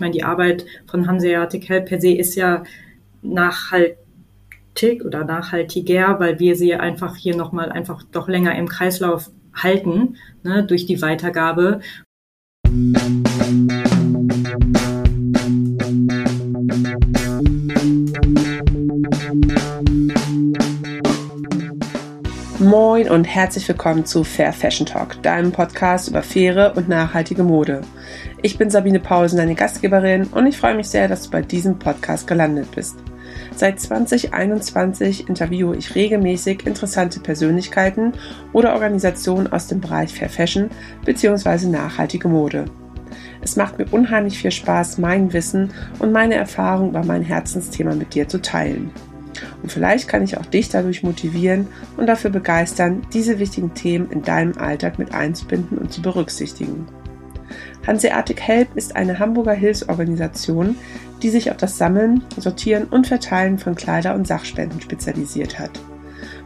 Ich meine, die Arbeit von Hanseatic Help per se ist ja nachhaltig oder nachhaltiger, weil wir sie einfach hier nochmal einfach doch länger im Kreislauf halten, ne, durch die Weitergabe. Moin und herzlich willkommen zu Fair Fashion Talk, deinem Podcast über faire und nachhaltige Mode. Ich bin Sabine Paulsen, deine Gastgeberin und ich freue mich sehr, dass du bei diesem Podcast gelandet bist. Seit 2021 interviewe ich regelmäßig interessante Persönlichkeiten oder Organisationen aus dem Bereich Fair Fashion bzw. nachhaltige Mode. Es macht mir unheimlich viel Spaß, mein Wissen und meine Erfahrung über mein Herzensthema mit dir zu teilen. Und vielleicht kann ich auch dich dadurch motivieren und dafür begeistern, diese wichtigen Themen in deinem Alltag mit einzubinden und zu berücksichtigen. Hanseatic Help ist eine Hamburger Hilfsorganisation, die sich auf das Sammeln, Sortieren und Verteilen von Kleider- und Sachspenden spezialisiert hat.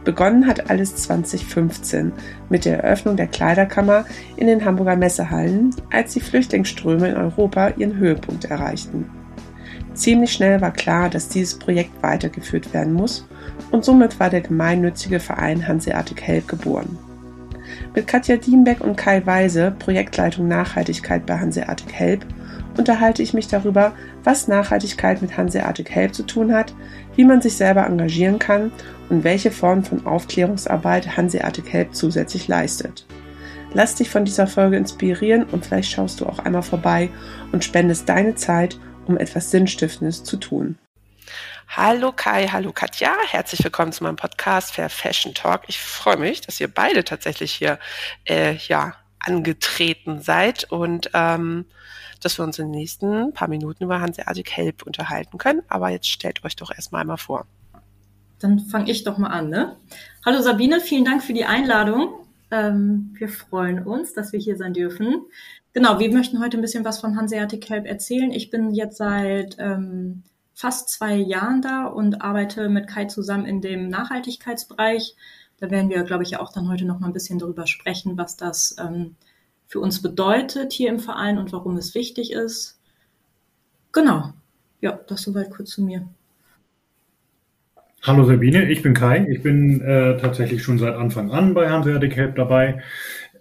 Begonnen hat alles 2015 mit der Eröffnung der Kleiderkammer in den Hamburger Messehallen, als die Flüchtlingsströme in Europa ihren Höhepunkt erreichten. Ziemlich schnell war klar, dass dieses Projekt weitergeführt werden muss und somit war der gemeinnützige Verein Hanseatic Help geboren. Mit Katja Dienbeck und Kai Weise, Projektleitung Nachhaltigkeit bei Hanseatic Help, unterhalte ich mich darüber, was Nachhaltigkeit mit Hanseatic Help zu tun hat, wie man sich selber engagieren kann und welche Form von Aufklärungsarbeit Hanseatic Help zusätzlich leistet. Lass dich von dieser Folge inspirieren und vielleicht schaust du auch einmal vorbei und spendest deine Zeit um etwas Sinnstiftendes zu tun. Hallo Kai, hallo Katja, herzlich willkommen zu meinem Podcast Fair Fashion Talk. Ich freue mich, dass ihr beide tatsächlich hier äh, ja angetreten seid und ähm, dass wir uns in den nächsten paar Minuten über Hanseatic Help unterhalten können. Aber jetzt stellt euch doch erstmal einmal vor. Dann fange ich doch mal an. Ne? Hallo Sabine, vielen Dank für die Einladung. Ähm, wir freuen uns, dass wir hier sein dürfen. Genau, wir möchten heute ein bisschen was von Hanseatic Help erzählen. Ich bin jetzt seit ähm, fast zwei Jahren da und arbeite mit Kai zusammen in dem Nachhaltigkeitsbereich. Da werden wir, glaube ich, auch dann heute noch mal ein bisschen darüber sprechen, was das ähm, für uns bedeutet hier im Verein und warum es wichtig ist. Genau. Ja, das soweit kurz zu mir. Hallo Sabine, ich bin Kai. Ich bin äh, tatsächlich schon seit Anfang an bei Hanseatic Help dabei.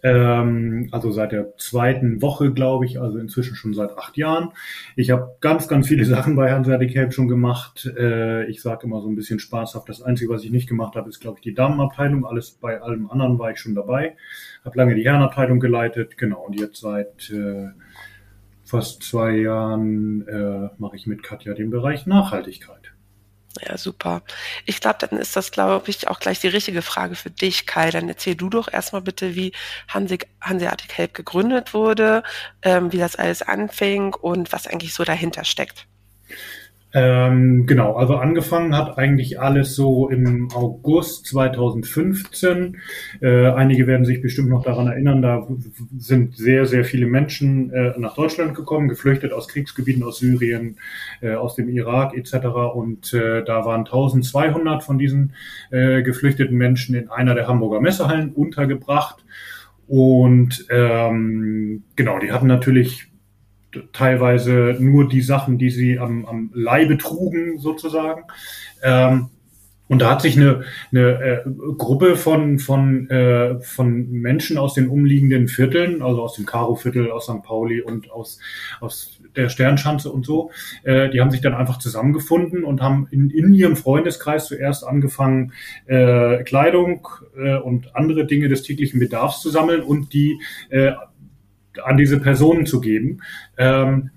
Ähm, also seit der zweiten Woche, glaube ich, also inzwischen schon seit acht Jahren. Ich habe ganz, ganz viele Sachen bei Hanseatic Help schon gemacht. Äh, ich sage immer so ein bisschen spaßhaft, das Einzige, was ich nicht gemacht habe, ist, glaube ich, die Damenabteilung. Alles bei allem anderen war ich schon dabei. Habe lange die Herrenabteilung geleitet, genau. Und jetzt seit äh, fast zwei Jahren äh, mache ich mit Katja den Bereich Nachhaltigkeit. Ja, super. Ich glaube, dann ist das, glaube ich, auch gleich die richtige Frage für dich, Kai. Dann erzähl du doch erstmal bitte, wie Hanse, Hanseatic Help gegründet wurde, ähm, wie das alles anfing und was eigentlich so dahinter steckt. Ähm, genau, also angefangen hat eigentlich alles so im August 2015. Äh, einige werden sich bestimmt noch daran erinnern, da sind sehr, sehr viele Menschen äh, nach Deutschland gekommen, geflüchtet aus Kriegsgebieten, aus Syrien, äh, aus dem Irak etc. Und äh, da waren 1200 von diesen äh, geflüchteten Menschen in einer der Hamburger Messehallen untergebracht. Und ähm, genau, die hatten natürlich teilweise nur die Sachen, die sie am, am Leibe trugen, sozusagen. Ähm, und da hat sich eine, eine äh, Gruppe von, von, äh, von Menschen aus den umliegenden Vierteln, also aus dem Karo-Viertel, aus St. Pauli und aus, aus der Sternschanze und so, äh, die haben sich dann einfach zusammengefunden und haben in, in ihrem Freundeskreis zuerst angefangen, äh, Kleidung äh, und andere Dinge des täglichen Bedarfs zu sammeln und die äh, an diese Personen zu geben. Ähm,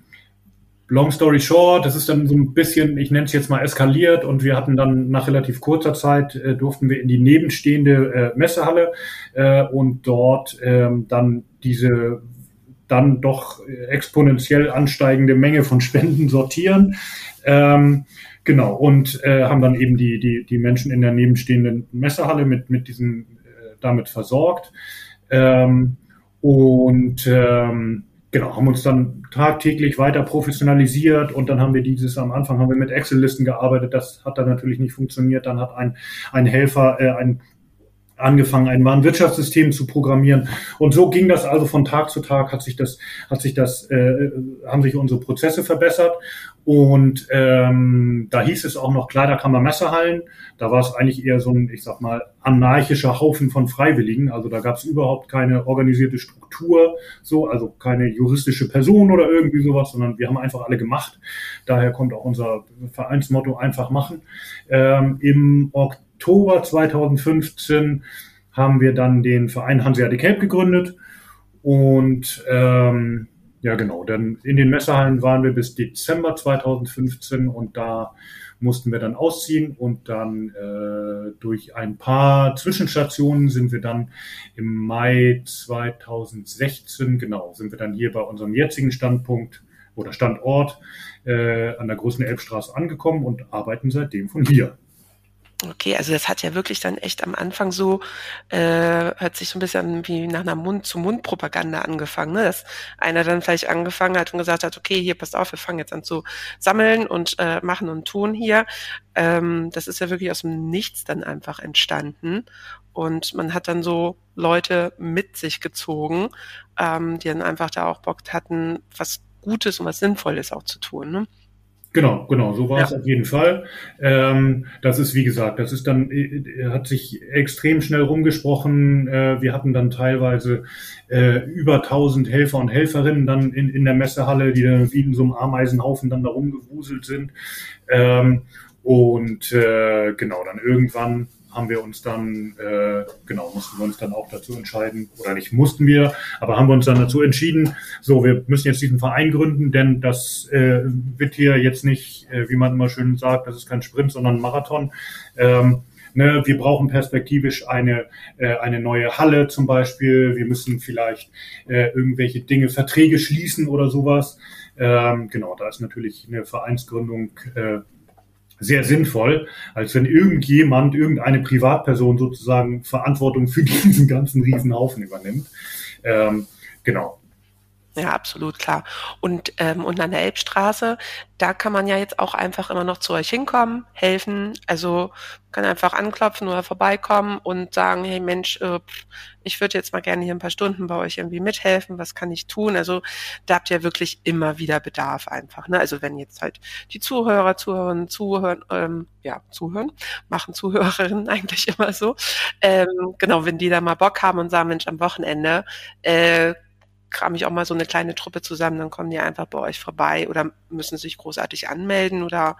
long story short, das ist dann so ein bisschen, ich nenne es jetzt mal eskaliert und wir hatten dann nach relativ kurzer Zeit, äh, durften wir in die nebenstehende äh, Messehalle äh, und dort ähm, dann diese dann doch exponentiell ansteigende Menge von Spenden sortieren. Ähm, genau, und äh, haben dann eben die, die, die Menschen in der nebenstehenden Messehalle mit, mit diesen äh, damit versorgt. Ähm, und ähm, genau, haben uns dann tagtäglich weiter professionalisiert und dann haben wir dieses, am Anfang haben wir mit Excel-Listen gearbeitet, das hat dann natürlich nicht funktioniert. Dann hat ein, ein Helfer, äh, ein angefangen, ein Warenwirtschaftssystem zu programmieren. Und so ging das also von Tag zu Tag, hat sich das, hat sich das, äh, haben sich unsere Prozesse verbessert. Und ähm, da hieß es auch noch Kleiderkammer Messerhallen. Da war es eigentlich eher so ein, ich sag mal, anarchischer Haufen von Freiwilligen. Also da gab es überhaupt keine organisierte Struktur, so, also keine juristische Person oder irgendwie sowas, sondern wir haben einfach alle gemacht. Daher kommt auch unser Vereinsmotto einfach machen. Ähm, Im Oktober Oktober 2015 haben wir dann den Verein Hanseatic Help gegründet. Und ähm, ja, genau, dann in den Messerhallen waren wir bis Dezember 2015 und da mussten wir dann ausziehen und dann äh, durch ein paar Zwischenstationen sind wir dann im Mai 2016, genau, sind wir dann hier bei unserem jetzigen Standpunkt oder Standort äh, an der großen Elbstraße angekommen und arbeiten seitdem von hier. Okay, also das hat ja wirklich dann echt am Anfang so, äh, hört sich so ein bisschen wie nach einer Mund-zu-Mund-Propaganda angefangen, ne? dass einer dann vielleicht angefangen hat und gesagt hat, okay, hier passt auf, wir fangen jetzt an zu sammeln und äh, machen und tun hier. Ähm, das ist ja wirklich aus dem Nichts dann einfach entstanden und man hat dann so Leute mit sich gezogen, ähm, die dann einfach da auch Bock hatten, was Gutes und was Sinnvolles auch zu tun. Ne? Genau, genau, so war ja. es auf jeden Fall. Ähm, das ist, wie gesagt, das ist dann, äh, hat sich extrem schnell rumgesprochen. Äh, wir hatten dann teilweise äh, über 1000 Helfer und Helferinnen dann in, in der Messehalle, die dann wie in so einem Ameisenhaufen dann da rumgewuselt sind. Ähm, und äh, genau, dann irgendwann haben wir uns dann, äh, genau, mussten wir uns dann auch dazu entscheiden, oder nicht mussten wir, aber haben wir uns dann dazu entschieden, so, wir müssen jetzt diesen Verein gründen, denn das äh, wird hier jetzt nicht, äh, wie man immer schön sagt, das ist kein Sprint, sondern ein Marathon. Ähm, ne, wir brauchen perspektivisch eine, äh, eine neue Halle zum Beispiel, wir müssen vielleicht äh, irgendwelche Dinge, Verträge schließen oder sowas. Ähm, genau, da ist natürlich eine Vereinsgründung äh, sehr sinnvoll, als wenn irgendjemand, irgendeine Privatperson sozusagen Verantwortung für diesen ganzen Riesenhaufen übernimmt. Ähm, genau. Ja, absolut klar. Und, ähm, und an der Elbstraße, da kann man ja jetzt auch einfach immer noch zu euch hinkommen, helfen. Also kann einfach anklopfen oder vorbeikommen und sagen, hey Mensch, äh, ich würde jetzt mal gerne hier ein paar Stunden bei euch irgendwie mithelfen, was kann ich tun? Also da habt ihr wirklich immer wieder Bedarf einfach. Ne? Also wenn jetzt halt die Zuhörer, Zuhörerinnen, zuhören, ähm, ja, zuhören, machen Zuhörerinnen eigentlich immer so. Ähm, genau, wenn die da mal Bock haben und sagen, Mensch, am Wochenende äh, kram ich auch mal so eine kleine Truppe zusammen, dann kommen die einfach bei euch vorbei oder müssen sich großartig anmelden oder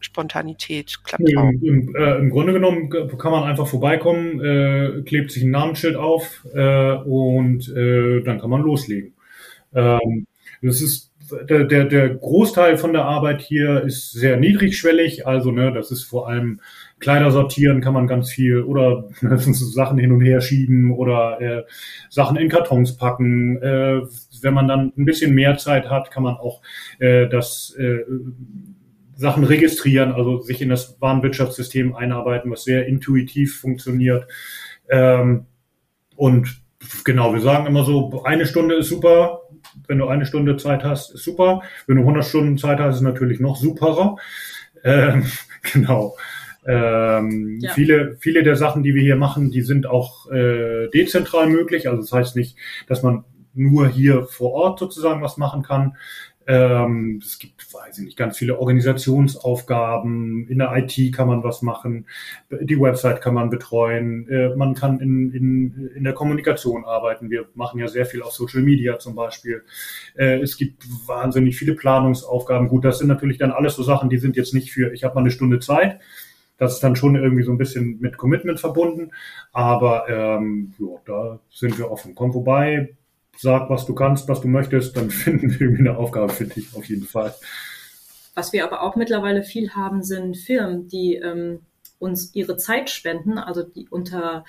Spontanität klappt auch. Im, äh, Im, Grunde genommen kann man einfach vorbeikommen, äh, klebt sich ein Namensschild auf äh, und äh, dann kann man loslegen. Ähm, das ist der, der, der Großteil von der Arbeit hier ist sehr niedrigschwellig, also ne, das ist vor allem Kleider sortieren kann man ganz viel oder Sachen hin und her schieben oder äh, Sachen in Kartons packen. Äh, wenn man dann ein bisschen mehr Zeit hat, kann man auch äh, das äh, Sachen registrieren, also sich in das Warenwirtschaftssystem einarbeiten, was sehr intuitiv funktioniert. Ähm, und genau, wir sagen immer so, eine Stunde ist super. Wenn du eine Stunde Zeit hast, ist super. Wenn du 100 Stunden Zeit hast, ist natürlich noch superer. Ähm, genau. Ähm, ja. viele, viele der Sachen, die wir hier machen, die sind auch äh, dezentral möglich. Also das heißt nicht, dass man nur hier vor Ort sozusagen was machen kann. Ähm, es gibt, weiß ich nicht, ganz viele Organisationsaufgaben. In der IT kann man was machen. Die Website kann man betreuen. Äh, man kann in, in, in der Kommunikation arbeiten. Wir machen ja sehr viel auf Social Media zum Beispiel. Äh, es gibt wahnsinnig viele Planungsaufgaben. Gut, das sind natürlich dann alles so Sachen, die sind jetzt nicht für, ich habe mal eine Stunde Zeit. Das ist dann schon irgendwie so ein bisschen mit Commitment verbunden. Aber ähm, ja, da sind wir offen. Komm vorbei, sag, was du kannst, was du möchtest, dann finden wir irgendwie eine Aufgabe für dich auf jeden Fall. Was wir aber auch mittlerweile viel haben, sind Firmen, die ähm, uns ihre Zeit spenden, also die unter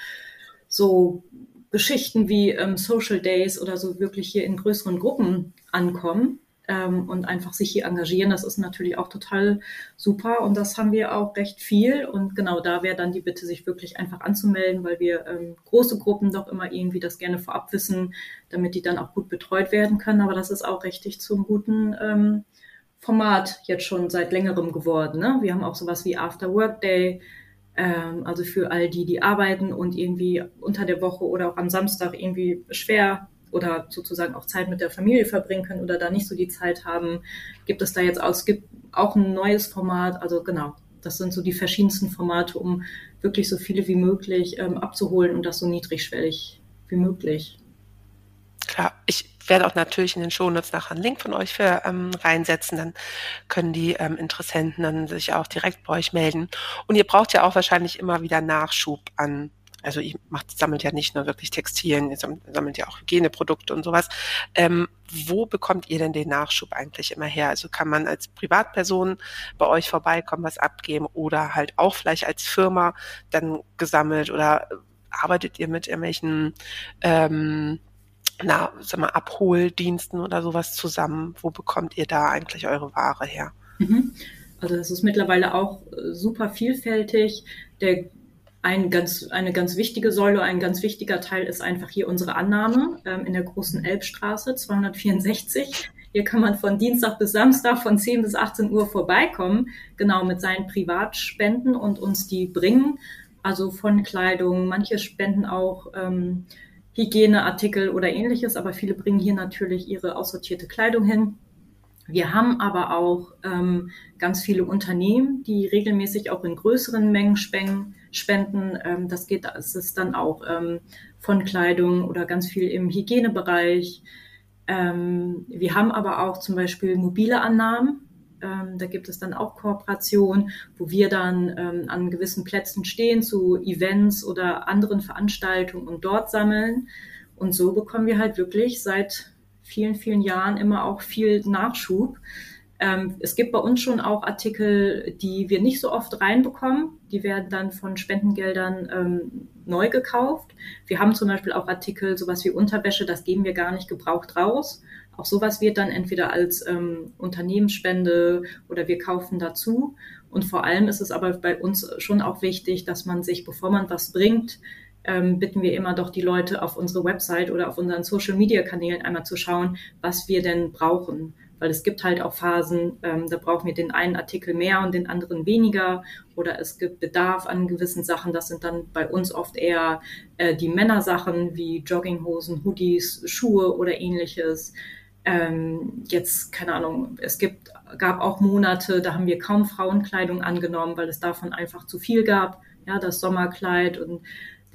so Geschichten wie ähm, Social Days oder so wirklich hier in größeren Gruppen ankommen ähm, und einfach sich hier engagieren. Das ist natürlich auch total super und das haben wir auch recht viel. Und genau da wäre dann die Bitte, sich wirklich einfach anzumelden, weil wir ähm, große Gruppen doch immer irgendwie das gerne vorab wissen, damit die dann auch gut betreut werden können. Aber das ist auch richtig zum guten ähm, Format jetzt schon seit längerem geworden. Ne? Wir haben auch sowas wie After Work Day Ähm, also für all die, die arbeiten und irgendwie unter der Woche oder auch am Samstag irgendwie schwer oder sozusagen auch Zeit mit der Familie verbringen können oder da nicht so die Zeit haben, gibt es da jetzt auch, es gibt auch ein neues Format, also genau, das sind so die verschiedensten Formate, um wirklich so viele wie möglich ähm, abzuholen und das so niedrigschwellig wie möglich. Klar, ich werde auch natürlich in den Shownotes nachher einen Link von euch für ähm, reinsetzen. Dann können die ähm, Interessenten dann sich auch direkt bei euch melden. Und ihr braucht ja auch wahrscheinlich immer wieder Nachschub an also ihr macht, sammelt ja nicht nur wirklich Textilien, ihr sammelt ja auch Hygieneprodukte und sowas. Ähm, wo bekommt ihr denn den Nachschub eigentlich immer her? Also kann man als Privatperson bei euch vorbeikommen, was abgeben oder halt auch vielleicht als Firma dann gesammelt oder arbeitet ihr mit irgendwelchen ähm, na, sag mal, Abholdiensten oder sowas zusammen? Wo bekommt ihr da eigentlich eure Ware her? Mhm. Also das ist mittlerweile auch äh, super vielfältig. Der ein ganz, eine ganz wichtige Säule, ein ganz wichtiger Teil ist einfach hier unsere Annahme ähm, in der großen Elbstraße 264. Hier kann man von Dienstag bis Samstag von 10 bis 18 Uhr vorbeikommen, genau mit seinen Privatspenden und uns die bringen. Also von Kleidung, manche spenden auch ähm, Hygieneartikel oder ähnliches, aber viele bringen hier natürlich ihre aussortierte Kleidung hin. Wir haben aber auch ähm, ganz viele Unternehmen, die regelmäßig auch in größeren Mengen spenden. Ähm, das geht, das ist dann auch ähm, von Kleidung oder ganz viel im Hygienebereich. Ähm, wir haben aber auch zum Beispiel mobile Annahmen. Ähm, da gibt es dann auch Kooperationen, wo wir dann ähm, an gewissen Plätzen stehen zu Events oder anderen Veranstaltungen und dort sammeln. Und so bekommen wir halt wirklich seit vielen, vielen Jahren immer auch viel Nachschub. Ähm, es gibt bei uns schon auch Artikel, die wir nicht so oft reinbekommen. Die werden dann von Spendengeldern ähm, neu gekauft. Wir haben zum Beispiel auch Artikel, sowas wie Unterwäsche, das geben wir gar nicht gebraucht raus. Auch sowas wird dann entweder als ähm, Unternehmensspende oder wir kaufen dazu. Und vor allem ist es aber bei uns schon auch wichtig, dass man sich, bevor man was bringt, ähm, bitten wir immer doch die Leute auf unsere Website oder auf unseren Social-Media-Kanälen einmal zu schauen, was wir denn brauchen weil es gibt halt auch Phasen, ähm, da brauchen wir den einen Artikel mehr und den anderen weniger oder es gibt Bedarf an gewissen Sachen. Das sind dann bei uns oft eher äh, die Männersachen wie Jogginghosen, Hoodies, Schuhe oder ähnliches. Ähm, jetzt, keine Ahnung, es gibt, gab auch Monate, da haben wir kaum Frauenkleidung angenommen, weil es davon einfach zu viel gab. Ja, das Sommerkleid und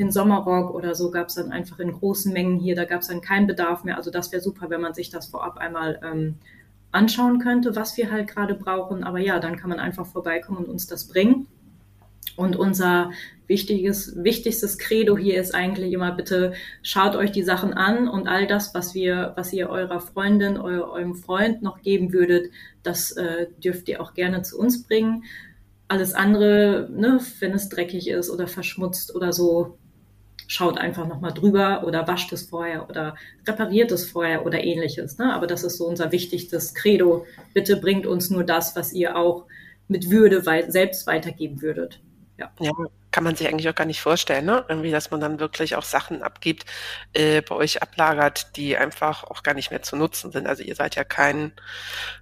den Sommerrock oder so gab es dann einfach in großen Mengen hier, da gab es dann keinen Bedarf mehr. Also das wäre super, wenn man sich das vorab einmal ähm, anschauen könnte, was wir halt gerade brauchen. Aber ja, dann kann man einfach vorbeikommen und uns das bringen. Und unser wichtiges, wichtigstes Credo hier ist eigentlich immer, bitte schaut euch die Sachen an und all das, was wir, was ihr eurer Freundin, eu, eurem Freund noch geben würdet, das äh, dürft ihr auch gerne zu uns bringen. Alles andere, ne, wenn es dreckig ist oder verschmutzt oder so, schaut einfach nochmal drüber oder wascht es vorher oder repariert es vorher oder ähnliches. Ne? Aber das ist so unser wichtigstes Credo. Bitte bringt uns nur das, was ihr auch mit Würde selbst weitergeben würdet. Ja. ja, kann man sich eigentlich auch gar nicht vorstellen, ne? Irgendwie, dass man dann wirklich auch Sachen abgibt, äh, bei euch ablagert, die einfach auch gar nicht mehr zu nutzen sind. Also ihr seid ja kein,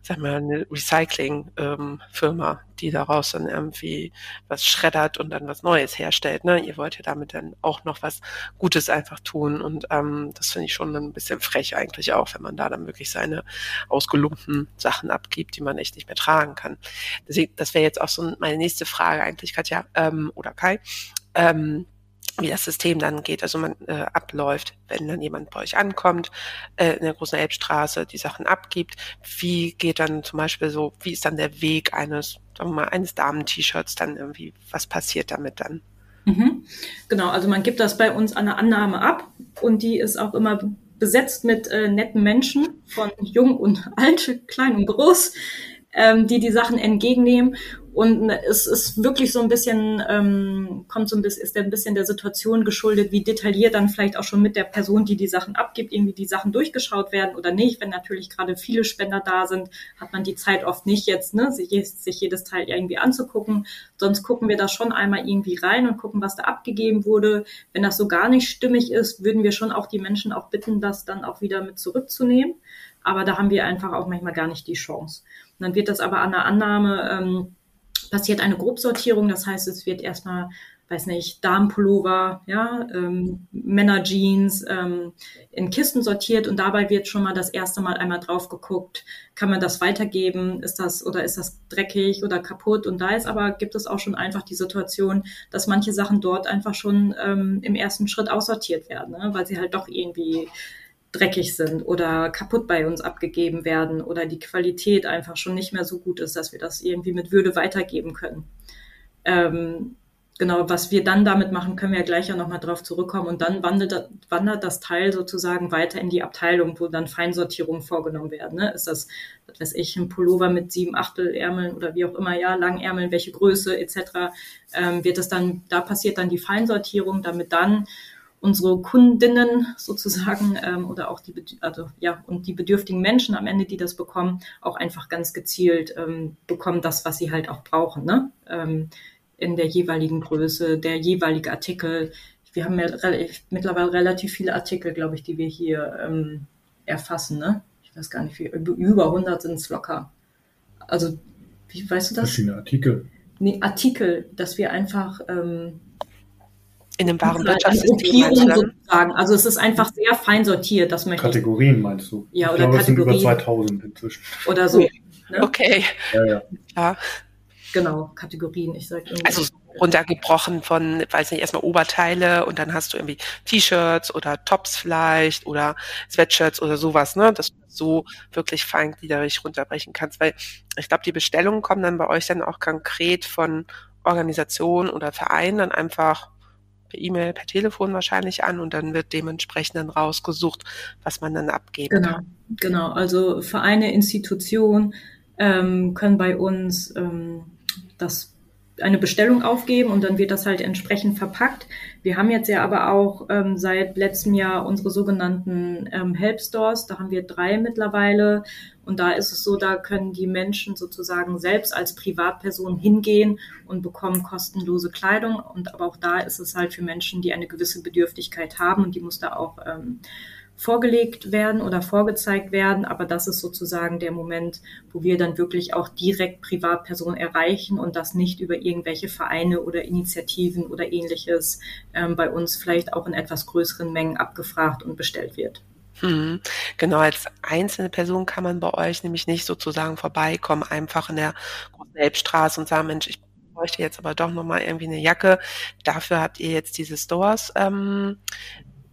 sag mal, eine Recycling-Firma, ähm, die daraus dann irgendwie was schreddert und dann was Neues herstellt. Ne? Ihr wollt ja damit dann auch noch was Gutes einfach tun. Und ähm, das finde ich schon ein bisschen frech eigentlich auch, wenn man da dann wirklich seine ausgelumpten Sachen abgibt, die man echt nicht mehr tragen kann. Deswegen, das wäre jetzt auch so meine nächste Frage eigentlich, Katja ähm, oder Kai ähm, wie das System dann geht, also man äh, abläuft, wenn dann jemand bei euch ankommt, äh, in der großen Elbstraße die Sachen abgibt. Wie geht dann zum Beispiel so, wie ist dann der Weg eines, sagen wir mal, eines Damen-T-Shirts dann irgendwie, was passiert damit dann? Mhm. Genau, also man gibt das bei uns an der Annahme ab und die ist auch immer besetzt mit äh, netten Menschen, von jung und alt, klein und groß, ähm, die die Sachen entgegennehmen und es ist wirklich so ein bisschen, ähm, kommt so ein bisschen, ist ein bisschen der Situation geschuldet, wie detailliert dann vielleicht auch schon mit der Person, die die Sachen abgibt, irgendwie die Sachen durchgeschaut werden oder nicht. Wenn natürlich gerade viele Spender da sind, hat man die Zeit oft nicht jetzt, ne, sich, sich jedes Teil irgendwie anzugucken. Sonst gucken wir da schon einmal irgendwie rein und gucken, was da abgegeben wurde. Wenn das so gar nicht stimmig ist, würden wir schon auch die Menschen auch bitten, das dann auch wieder mit zurückzunehmen. Aber da haben wir einfach auch manchmal gar nicht die Chance. Und dann wird das aber an der Annahme, ähm, passiert eine Grobsortierung. Das heißt, es wird erstmal weiß nicht, Darmpullover, ja, ähm, Männerjeans ähm, in Kisten sortiert und dabei wird schon mal das erste Mal einmal drauf geguckt, kann man das weitergeben, ist das oder ist das dreckig oder kaputt und da ist aber gibt es auch schon einfach die Situation, dass manche Sachen dort einfach schon ähm, im ersten Schritt aussortiert werden, ne? weil sie halt doch irgendwie dreckig sind oder kaputt bei uns abgegeben werden oder die Qualität einfach schon nicht mehr so gut ist, dass wir das irgendwie mit Würde weitergeben können. Ähm, genau, was wir dann damit machen, können wir ja gleich ja nochmal drauf zurückkommen. Und dann wandert, wandert das Teil sozusagen weiter in die Abteilung, wo dann Feinsortierungen vorgenommen werden. Ne? Ist das, was weiß ich, ein Pullover mit sieben Achtelärmeln oder wie auch immer, ja, Langärmeln, welche Größe etc. Ähm, wird es dann, da passiert dann die Feinsortierung, damit dann unsere Kundinnen sozusagen ähm, oder auch die, also ja, und die bedürftigen Menschen am Ende, die das bekommen, auch einfach ganz gezielt ähm, bekommen das, was sie halt auch brauchen. Ne? Ähm, in der jeweiligen Größe, der jeweilige Artikel. Wir haben ja re mittlerweile relativ viele Artikel, glaube ich, die wir hier ähm, erfassen. Ne? Ich weiß gar nicht, wie über 100 sind es locker. Also, wie weißt du das? Verschiedene Artikel. Nee, Artikel, dass wir einfach ähm, in einem wahren Wirtschaftssystem sozusagen. Also es ist einfach sehr fein sortiert, das möchte Kategorien ich. meinst du? Ja, oder ich glaube, Kategorien. Es sind über 2000 inzwischen. Oder so. Ne? Okay. Ja, ja. ja. Genau, Kategorien. Ich sag also runtergebrochen von, weiß nicht, erstmal Oberteile und dann hast du irgendwie T-Shirts oder Tops vielleicht oder Sweatshirts oder sowas, ne? Dass du so wirklich feingliederig runterbrechen kannst. Weil ich glaube, die Bestellungen kommen dann bei euch dann auch konkret von Organisationen oder Vereinen dann einfach per E-Mail, per Telefon wahrscheinlich an und dann wird dementsprechend dann rausgesucht, was man dann abgeben genau, kann. Genau, also Vereine, Institutionen ähm, können bei uns ähm, das eine Bestellung aufgeben und dann wird das halt entsprechend verpackt. Wir haben jetzt ja aber auch ähm, seit letztem Jahr unsere sogenannten ähm, Help Stores. Da haben wir drei mittlerweile. Und da ist es so, da können die Menschen sozusagen selbst als Privatperson hingehen und bekommen kostenlose Kleidung. Und aber auch da ist es halt für Menschen, die eine gewisse Bedürftigkeit haben und die muss da auch ähm, vorgelegt werden oder vorgezeigt werden. Aber das ist sozusagen der Moment, wo wir dann wirklich auch direkt Privatpersonen erreichen und das nicht über irgendwelche Vereine oder Initiativen oder ähnliches ähm, bei uns vielleicht auch in etwas größeren Mengen abgefragt und bestellt wird. Hm. Genau, als einzelne Person kann man bei euch nämlich nicht sozusagen vorbeikommen, einfach in der großen Elbstraße und sagen, Mensch, ich bräuchte jetzt aber doch nochmal irgendwie eine Jacke. Dafür habt ihr jetzt diese Stores ähm,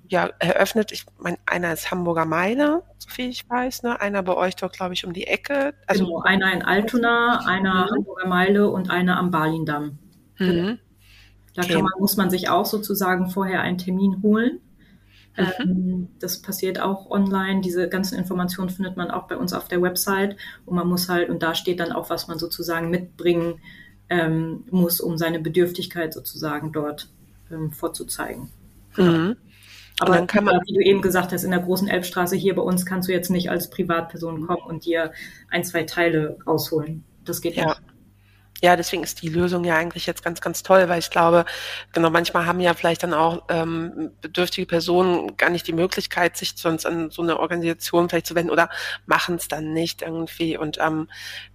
ja, eröffnet. Ich meine, einer ist Hamburger Meile, so viel ich weiß, ne? Einer bei euch doch, glaube ich, um die Ecke. Also genau, einer in Altona, einer mhm. Hamburger Meile und einer am Balindamm. Mhm. Da okay. man, muss man sich auch sozusagen vorher einen Termin holen. Mhm. Ähm, das passiert auch online. Diese ganzen Informationen findet man auch bei uns auf der Website. Und man muss halt, und da steht dann auch, was man sozusagen mitbringen ähm, muss, um seine Bedürftigkeit sozusagen dort ähm, vorzuzeigen. Genau. Mhm. Aber dann kann man, wie du eben gesagt hast, in der großen Elbstraße hier bei uns kannst du jetzt nicht als Privatperson kommen und dir ein, zwei Teile rausholen. Das geht ja. nicht. Ja, deswegen ist die Lösung ja eigentlich jetzt ganz, ganz toll, weil ich glaube, genau, manchmal haben ja vielleicht dann auch ähm, bedürftige Personen gar nicht die Möglichkeit, sich sonst an so eine Organisation vielleicht zu wenden oder machen es dann nicht irgendwie. Und ähm,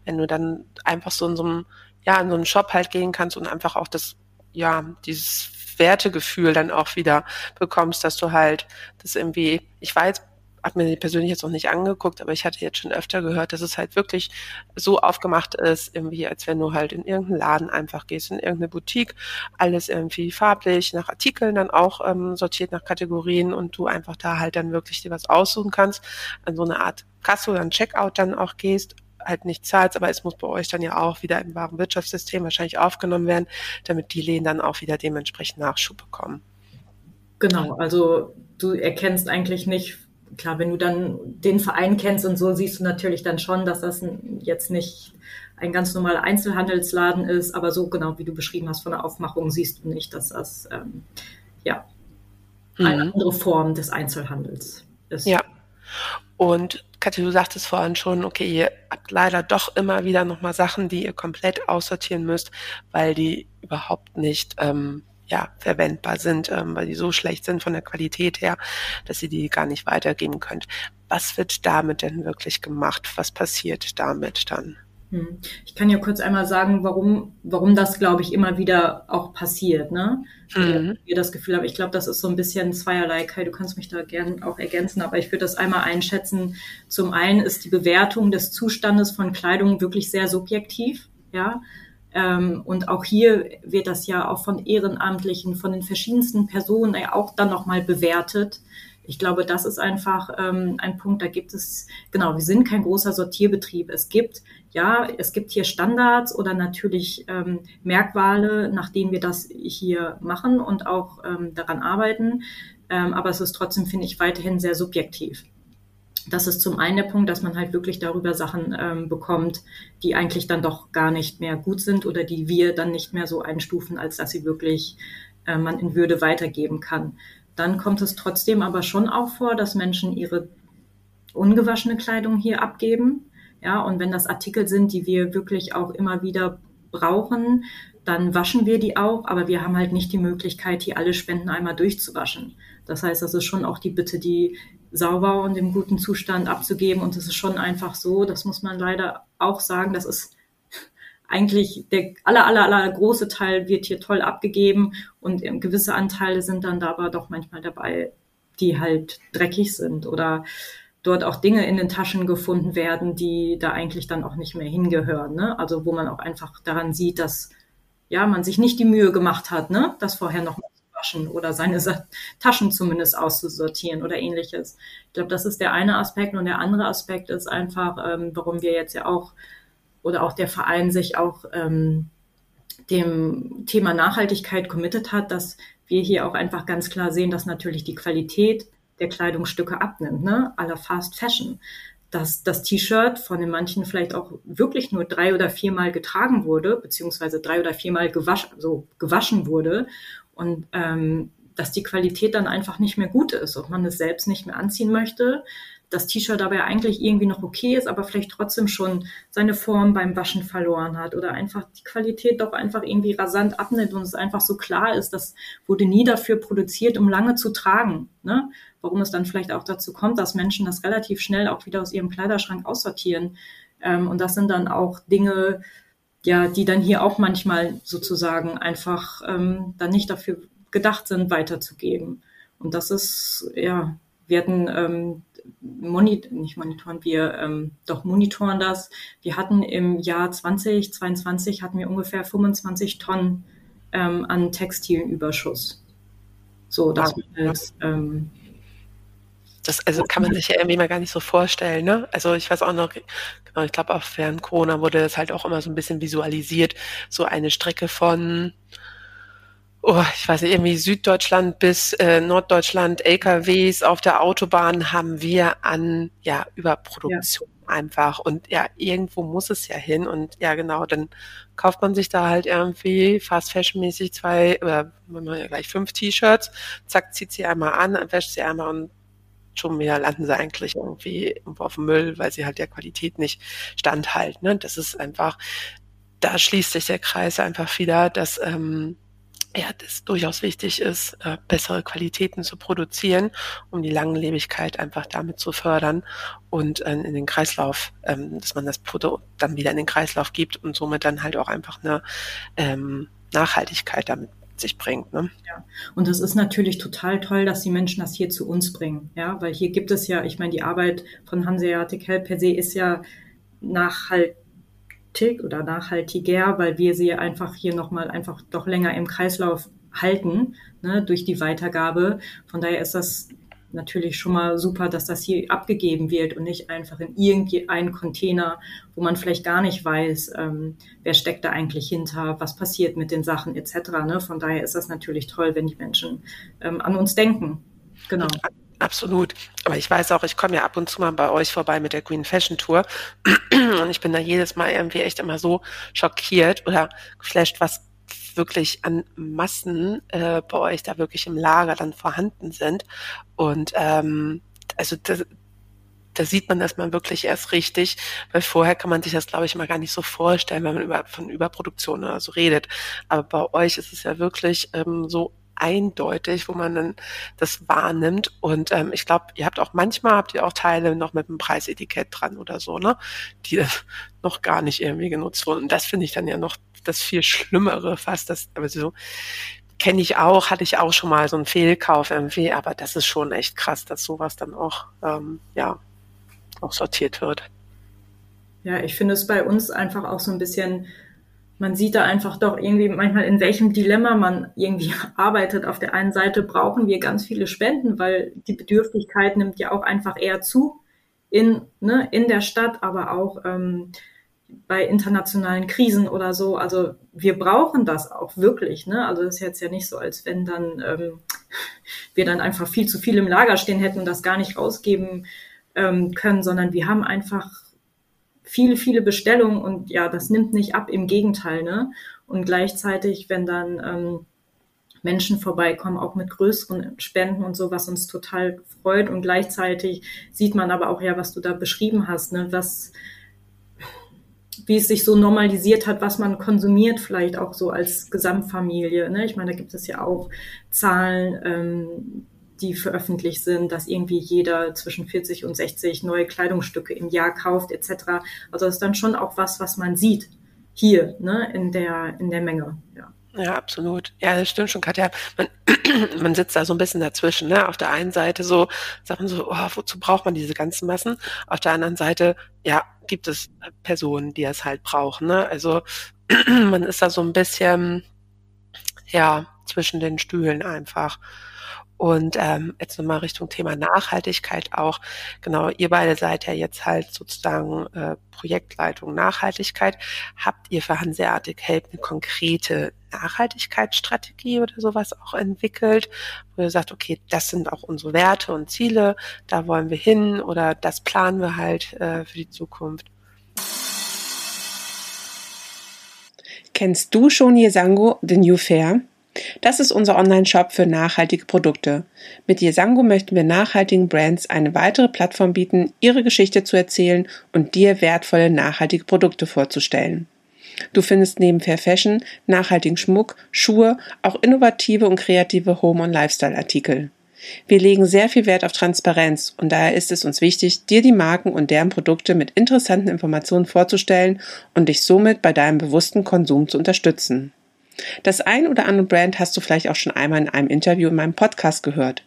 wenn du dann einfach so in so einem, ja, in so einen Shop halt gehen kannst und einfach auch das, ja, dieses Wertegefühl dann auch wieder bekommst, dass du halt das irgendwie, ich weiß, habe mir persönlich jetzt noch nicht angeguckt, aber ich hatte jetzt schon öfter gehört, dass es halt wirklich so aufgemacht ist, irgendwie, als wenn du halt in irgendeinen Laden einfach gehst, in irgendeine Boutique, alles irgendwie farblich, nach Artikeln dann auch ähm, sortiert nach Kategorien und du einfach da halt dann wirklich dir was aussuchen kannst, an so eine Art Kasse oder ein Checkout dann auch gehst, halt nicht zahlst, aber es muss bei euch dann ja auch wieder im wahren Wirtschaftssystem wahrscheinlich aufgenommen werden, damit die Läden dann auch wieder dementsprechend Nachschub bekommen. Genau, also du erkennst eigentlich nicht, klar, wenn du dann den Verein kennst und so, siehst du natürlich dann schon, dass das jetzt nicht ein ganz normaler Einzelhandelsladen ist, aber so genau wie du beschrieben hast von der Aufmachung siehst du nicht, dass das ähm, ja eine mhm. andere Form des Einzelhandels ist. Ja. Und Katja, du sagtest vorhin schon, okay, ihr habt leider doch immer wieder nochmal Sachen, die ihr komplett aussortieren müsst, weil die überhaupt nicht ähm, ja, verwendbar sind, ähm, weil die so schlecht sind von der Qualität her, dass ihr die gar nicht weitergeben könnt. Was wird damit denn wirklich gemacht? Was passiert damit dann? Hm. Ich kann ja kurz einmal sagen, warum, warum das, glaube ich, immer wieder auch passiert, ne? Mhm. Ich das Gefühl habe, ich glaube, das ist so ein bisschen zweierlei. Kai, du kannst mich da gerne auch ergänzen, aber ich würde das einmal einschätzen. Zum einen ist die Bewertung des Zustandes von Kleidung wirklich sehr subjektiv, ja. Ähm, und auch hier wird das ja auch von Ehrenamtlichen, von den verschiedensten Personen ja auch dann nochmal bewertet ich glaube, das ist einfach ähm, ein Punkt, da gibt es, genau, wir sind kein großer Sortierbetrieb. Es gibt, ja, es gibt hier Standards oder natürlich ähm, Merkmale, nach denen wir das hier machen und auch ähm, daran arbeiten. Ähm, aber es ist trotzdem, finde ich, weiterhin sehr subjektiv. Das ist zum einen der Punkt, dass man halt wirklich darüber Sachen ähm, bekommt, die eigentlich dann doch gar nicht mehr gut sind oder die wir dann nicht mehr so einstufen, als dass sie wirklich äh, man in Würde weitergeben kann. Dann kommt es trotzdem aber schon auch vor, dass Menschen ihre ungewaschene Kleidung hier abgeben. Ja, und wenn das Artikel sind, die wir wirklich auch immer wieder brauchen, dann waschen wir die auch, aber wir haben halt nicht die Möglichkeit, hier alle Spenden einmal durchzuwaschen. Das heißt, das ist schon auch die Bitte, die sauber und im guten Zustand abzugeben. Und es ist schon einfach so, das muss man leider auch sagen, das ist eigentlich der aller, aller, aller große Teil wird hier toll abgegeben und gewisse Anteile sind dann da aber doch manchmal dabei, die halt dreckig sind oder dort auch Dinge in den Taschen gefunden werden, die da eigentlich dann auch nicht mehr hingehören. Ne? Also wo man auch einfach daran sieht, dass ja man sich nicht die Mühe gemacht hat, ne, das vorher noch mal zu waschen oder seine Taschen zumindest auszusortieren oder ähnliches. Ich glaube, das ist der eine Aspekt und der andere Aspekt ist einfach, ähm, warum wir jetzt ja auch oder auch der Verein sich auch ähm, dem Thema Nachhaltigkeit committed hat, dass wir hier auch einfach ganz klar sehen, dass natürlich die Qualität der Kleidungsstücke abnimmt, ne? aller Fast Fashion. Dass das T-Shirt von den manchen vielleicht auch wirklich nur drei oder viermal getragen wurde, beziehungsweise drei oder viermal gewaschen, so gewaschen wurde und ähm, dass die Qualität dann einfach nicht mehr gut ist, ob man es selbst nicht mehr anziehen möchte, das T-Shirt dabei eigentlich irgendwie noch okay ist, aber vielleicht trotzdem schon seine Form beim Waschen verloren hat oder einfach die Qualität doch einfach irgendwie rasant abnimmt und es einfach so klar ist, das wurde nie dafür produziert, um lange zu tragen. Ne? Warum es dann vielleicht auch dazu kommt, dass Menschen das relativ schnell auch wieder aus ihrem Kleiderschrank aussortieren. Ähm, und das sind dann auch Dinge, ja, die dann hier auch manchmal sozusagen einfach ähm, dann nicht dafür gedacht sind, weiterzugeben. Und das ist, ja, hatten ähm, Monit nicht monitoren, wir ähm, doch monitoren das. Wir hatten im Jahr 2022 hatten wir ungefähr 25 Tonnen ähm, an Textilüberschuss. So, dass wow. das, ähm, das also kann man sich ja irgendwie mal gar nicht so vorstellen, ne? Also ich weiß auch noch, genau, ich glaube auch während Corona wurde das halt auch immer so ein bisschen visualisiert, so eine Strecke von oh, ich weiß nicht, irgendwie Süddeutschland bis äh, Norddeutschland, LKWs auf der Autobahn haben wir an ja Überproduktion ja. einfach. Und ja, irgendwo muss es ja hin. Und ja, genau, dann kauft man sich da halt irgendwie fast fashionmäßig zwei oder ja gleich fünf T-Shirts, zack, zieht sie einmal an, wäscht sie einmal und schon wieder landen sie eigentlich irgendwie auf dem Müll, weil sie halt der Qualität nicht standhalten. Ne? Das ist einfach, da schließt sich der Kreis einfach wieder, dass ähm, ja, das durchaus wichtig ist, äh, bessere Qualitäten zu produzieren, um die Langlebigkeit einfach damit zu fördern und äh, in den Kreislauf, ähm, dass man das Produkt dann wieder in den Kreislauf gibt und somit dann halt auch einfach eine ähm, Nachhaltigkeit damit sich bringt. Ne? Ja, und das ist natürlich total toll, dass die Menschen das hier zu uns bringen, ja, weil hier gibt es ja, ich meine, die Arbeit von Hanseatic Help per se ist ja nachhaltig nachhaltig oder nachhaltiger, weil wir sie einfach hier nochmal einfach doch länger im Kreislauf halten ne, durch die Weitergabe. Von daher ist das natürlich schon mal super, dass das hier abgegeben wird und nicht einfach in irgendeinen Container, wo man vielleicht gar nicht weiß, ähm, wer steckt da eigentlich hinter, was passiert mit den Sachen etc. Ne? Von daher ist das natürlich toll, wenn die Menschen ähm, an uns denken. Genau. Absolut. Aber ich weiß auch, ich komme ja ab und zu mal bei euch vorbei mit der Green Fashion Tour und ich bin da jedes Mal irgendwie echt immer so schockiert oder geflasht, was wirklich an Massen äh, bei euch da wirklich im Lager dann vorhanden sind. Und ähm, also das, da sieht man das mal wirklich erst richtig, weil vorher kann man sich das, glaube ich, mal gar nicht so vorstellen, wenn man über, von Überproduktion oder so redet. Aber bei euch ist es ja wirklich ähm, so eindeutig, wo man dann das wahrnimmt. Und ähm, ich glaube, ihr habt auch manchmal habt ihr auch Teile noch mit einem Preisetikett dran oder so, ne? Die noch gar nicht irgendwie genutzt wurden. Und das finde ich dann ja noch das viel Schlimmere fast. Das, aber so kenne ich auch, hatte ich auch schon mal so einen Fehlkauf irgendwie, aber das ist schon echt krass, dass sowas dann auch, ähm, ja, auch sortiert wird. Ja, ich finde es bei uns einfach auch so ein bisschen, man sieht da einfach doch irgendwie manchmal, in welchem Dilemma man irgendwie arbeitet. Auf der einen Seite brauchen wir ganz viele Spenden, weil die Bedürftigkeit nimmt ja auch einfach eher zu in, ne, in der Stadt, aber auch ähm, bei internationalen Krisen oder so. Also wir brauchen das auch wirklich. Ne? Also das ist jetzt ja nicht so, als wenn dann ähm, wir dann einfach viel zu viel im Lager stehen hätten und das gar nicht rausgeben ähm, können, sondern wir haben einfach viele, viele Bestellungen und ja, das nimmt nicht ab, im Gegenteil. Ne? Und gleichzeitig, wenn dann ähm, Menschen vorbeikommen, auch mit größeren Spenden und so, was uns total freut. Und gleichzeitig sieht man aber auch ja, was du da beschrieben hast, ne? was wie es sich so normalisiert hat, was man konsumiert, vielleicht auch so als Gesamtfamilie. Ne? Ich meine, da gibt es ja auch Zahlen, ähm, die veröffentlicht sind, dass irgendwie jeder zwischen 40 und 60 neue Kleidungsstücke im Jahr kauft, etc. Also das ist dann schon auch was, was man sieht hier ne? in, der, in der Menge. Ja. Ja, absolut. Ja, das stimmt schon, Katja. Man, man sitzt da so ein bisschen dazwischen. Ne? Auf der einen Seite so, sagt man so, oh, wozu braucht man diese ganzen Massen? Auf der anderen Seite, ja, gibt es Personen, die es halt brauchen. Ne? Also man ist da so ein bisschen, ja, zwischen den Stühlen einfach. Und ähm, jetzt nochmal Richtung Thema Nachhaltigkeit auch. Genau, ihr beide seid ja jetzt halt sozusagen äh, Projektleitung Nachhaltigkeit. Habt ihr für Hanseatic Help eine konkrete Nachhaltigkeitsstrategie oder sowas auch entwickelt, wo ihr sagt, okay, das sind auch unsere Werte und Ziele, da wollen wir hin oder das planen wir halt äh, für die Zukunft? Kennst du schon Yesango, The New Fair? Das ist unser Online-Shop für nachhaltige Produkte. Mit Yesango möchten wir nachhaltigen Brands eine weitere Plattform bieten, ihre Geschichte zu erzählen und dir wertvolle nachhaltige Produkte vorzustellen. Du findest neben Fair Fashion, nachhaltigen Schmuck, Schuhe, auch innovative und kreative Home- und Lifestyle-Artikel. Wir legen sehr viel Wert auf Transparenz und daher ist es uns wichtig, dir die Marken und deren Produkte mit interessanten Informationen vorzustellen und dich somit bei deinem bewussten Konsum zu unterstützen. Das ein oder andere Brand hast du vielleicht auch schon einmal in einem Interview in meinem Podcast gehört.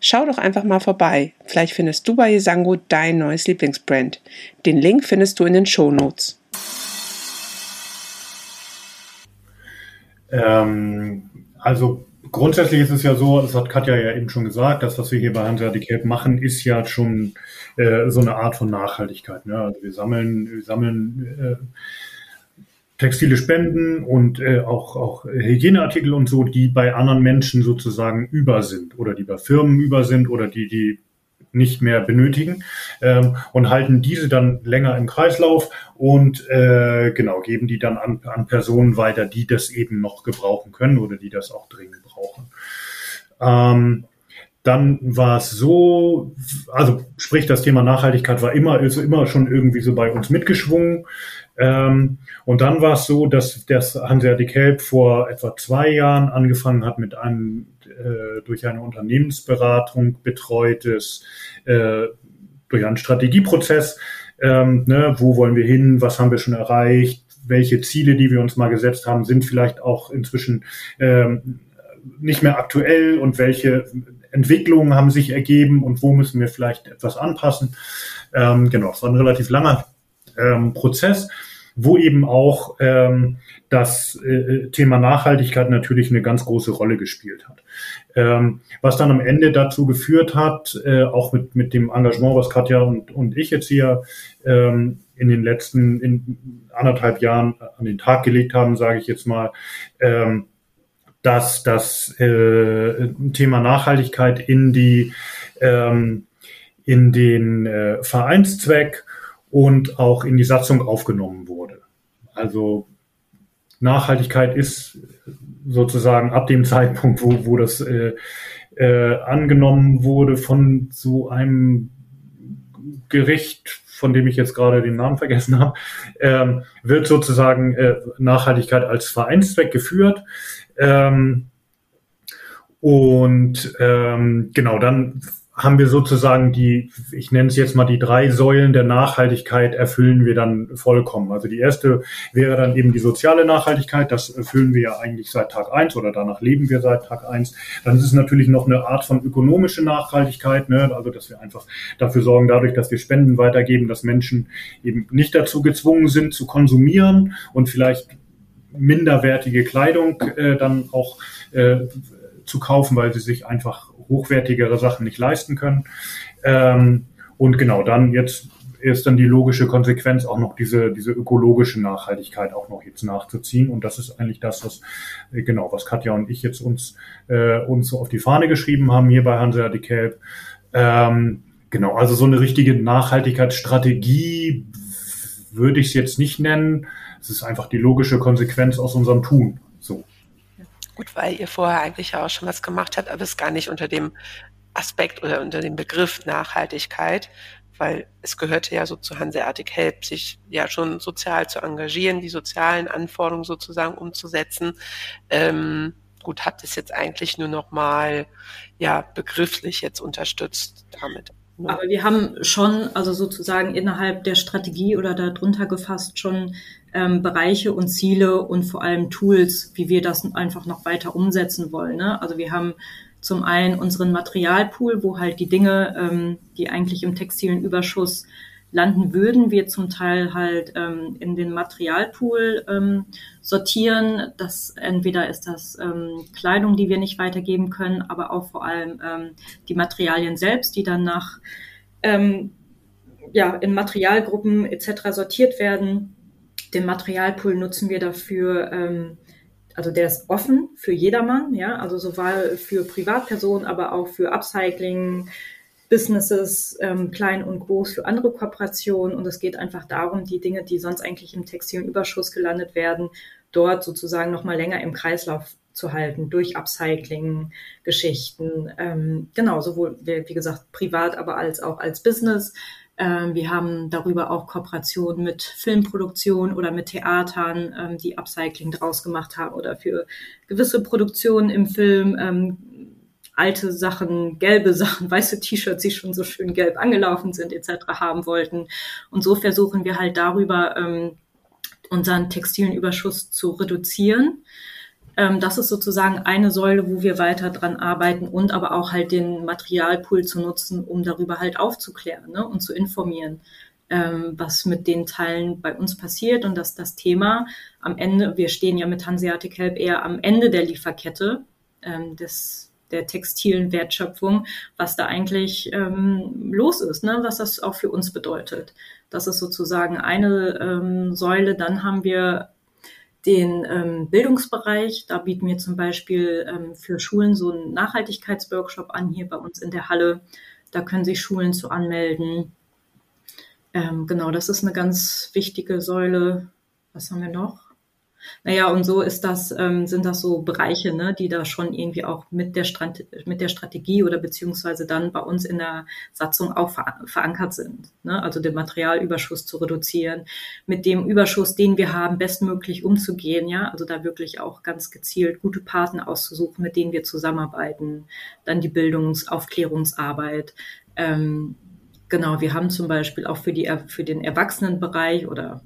Schau doch einfach mal vorbei. Vielleicht findest du bei Isango dein neues Lieblingsbrand. Den Link findest du in den Show Notes. Ähm, also grundsätzlich ist es ja so, das hat Katja ja eben schon gesagt, das, was wir hier bei Help machen, ist ja schon äh, so eine Art von Nachhaltigkeit. Ne? Also wir sammeln, wir sammeln äh, textile Spenden und äh, auch, auch Hygieneartikel und so, die bei anderen Menschen sozusagen über sind oder die bei Firmen über sind oder die, die nicht mehr benötigen ähm, und halten diese dann länger im Kreislauf und äh, genau geben die dann an, an Personen weiter, die das eben noch gebrauchen können oder die das auch dringend brauchen. Ähm, dann war es so, also sprich, das Thema Nachhaltigkeit war immer, ist immer schon irgendwie so bei uns mitgeschwungen. Ähm, und dann war es so, dass das Hanseatic Help vor etwa zwei Jahren angefangen hat mit einem äh, durch eine Unternehmensberatung betreutes, äh, durch einen Strategieprozess, ähm, ne, wo wollen wir hin, was haben wir schon erreicht, welche Ziele, die wir uns mal gesetzt haben, sind vielleicht auch inzwischen ähm, nicht mehr aktuell und welche Entwicklungen haben sich ergeben und wo müssen wir vielleicht etwas anpassen. Ähm, genau, es war ein relativ langer ähm, Prozess, wo eben auch ähm, das äh, Thema Nachhaltigkeit natürlich eine ganz große Rolle gespielt hat. Ähm, was dann am Ende dazu geführt hat, äh, auch mit, mit dem Engagement, was Katja und, und ich jetzt hier ähm, in den letzten in anderthalb Jahren an den Tag gelegt haben, sage ich jetzt mal, ähm, dass das äh, Thema Nachhaltigkeit in die ähm, in den äh, Vereinszweck und auch in die Satzung aufgenommen wurde. Also Nachhaltigkeit ist sozusagen ab dem Zeitpunkt, wo, wo das äh, äh, angenommen wurde von so einem Gericht, von dem ich jetzt gerade den Namen vergessen habe, ähm, wird sozusagen äh, Nachhaltigkeit als Vereinszweck geführt. Ähm, Und ähm, genau, dann haben wir sozusagen die, ich nenne es jetzt mal die drei Säulen der Nachhaltigkeit erfüllen wir dann vollkommen. Also die erste wäre dann eben die soziale Nachhaltigkeit. Das erfüllen wir ja eigentlich seit Tag eins oder danach leben wir seit Tag eins. Dann ist es natürlich noch eine Art von ökonomische Nachhaltigkeit, ne? also dass wir einfach dafür sorgen, dadurch, dass wir Spenden weitergeben, dass Menschen eben nicht dazu gezwungen sind zu konsumieren und vielleicht minderwertige Kleidung äh, dann auch äh, zu kaufen, weil sie sich einfach hochwertigere Sachen nicht leisten können. Ähm, und genau, dann jetzt ist dann die logische Konsequenz auch noch diese, diese ökologische Nachhaltigkeit auch noch jetzt nachzuziehen. Und das ist eigentlich das, was, äh, genau, was Katja und ich jetzt uns, äh, uns so auf die Fahne geschrieben haben hier bei Hanseatic Kelp. Ähm, genau, also so eine richtige Nachhaltigkeitsstrategie würde ich es jetzt nicht nennen. Es ist einfach die logische Konsequenz aus unserem Tun. Gut, weil ihr vorher eigentlich auch schon was gemacht habt, aber es gar nicht unter dem Aspekt oder unter dem Begriff Nachhaltigkeit, weil es gehörte ja so zu Hanseatic Help, sich ja schon sozial zu engagieren, die sozialen Anforderungen sozusagen umzusetzen. Ähm, gut, habt es jetzt eigentlich nur noch mal ja begrifflich jetzt unterstützt damit. Aber wir haben schon, also sozusagen innerhalb der Strategie oder darunter gefasst schon ähm, Bereiche und Ziele und vor allem Tools, wie wir das einfach noch weiter umsetzen wollen. Ne? Also wir haben zum einen unseren Materialpool, wo halt die Dinge, ähm, die eigentlich im textilen Überschuss landen würden, wir zum Teil halt ähm, in den Materialpool ähm, sortieren. Das entweder ist das ähm, Kleidung, die wir nicht weitergeben können, aber auch vor allem ähm, die Materialien selbst, die dann nach ähm, ja in Materialgruppen etc. sortiert werden den Materialpool nutzen wir dafür, ähm, also der ist offen für jedermann, ja, also sowohl für Privatpersonen, aber auch für Upcycling, Businesses, ähm, klein und groß, für andere Kooperationen. Und es geht einfach darum, die Dinge, die sonst eigentlich im textilen Überschuss gelandet werden, dort sozusagen nochmal länger im Kreislauf zu halten durch Upcycling, Geschichten. Ähm, genau, sowohl, wie gesagt, privat, aber als auch als Business. Ähm, wir haben darüber auch Kooperationen mit Filmproduktionen oder mit Theatern, ähm, die Upcycling draus gemacht haben oder für gewisse Produktionen im Film ähm, alte Sachen, gelbe Sachen, weiße T-Shirts, die schon so schön gelb angelaufen sind etc. haben wollten. Und so versuchen wir halt darüber unseren textilen Überschuss zu reduzieren ähm, das ist sozusagen eine Säule, wo wir weiter dran arbeiten und aber auch halt den Materialpool zu nutzen, um darüber halt aufzuklären ne, und zu informieren, ähm, was mit den Teilen bei uns passiert und dass das Thema am Ende, wir stehen ja mit Hanseatic Help eher am Ende der Lieferkette ähm, des der textilen Wertschöpfung, was da eigentlich ähm, los ist, ne? was das auch für uns bedeutet. Das ist sozusagen eine ähm, Säule. Dann haben wir den ähm, Bildungsbereich. Da bieten wir zum Beispiel ähm, für Schulen so einen Nachhaltigkeitsworkshop an, hier bei uns in der Halle. Da können sich Schulen zu anmelden. Ähm, genau, das ist eine ganz wichtige Säule. Was haben wir noch? Naja, und so ist das, ähm, sind das so Bereiche, ne, die da schon irgendwie auch mit der, Strate mit der Strategie oder beziehungsweise dann bei uns in der Satzung auch ver verankert sind. Ne? Also den Materialüberschuss zu reduzieren, mit dem Überschuss, den wir haben, bestmöglich umzugehen, ja, also da wirklich auch ganz gezielt gute Partner auszusuchen, mit denen wir zusammenarbeiten, dann die Bildungs-, Aufklärungsarbeit. Ähm, genau, wir haben zum Beispiel auch für, die, für den Erwachsenenbereich oder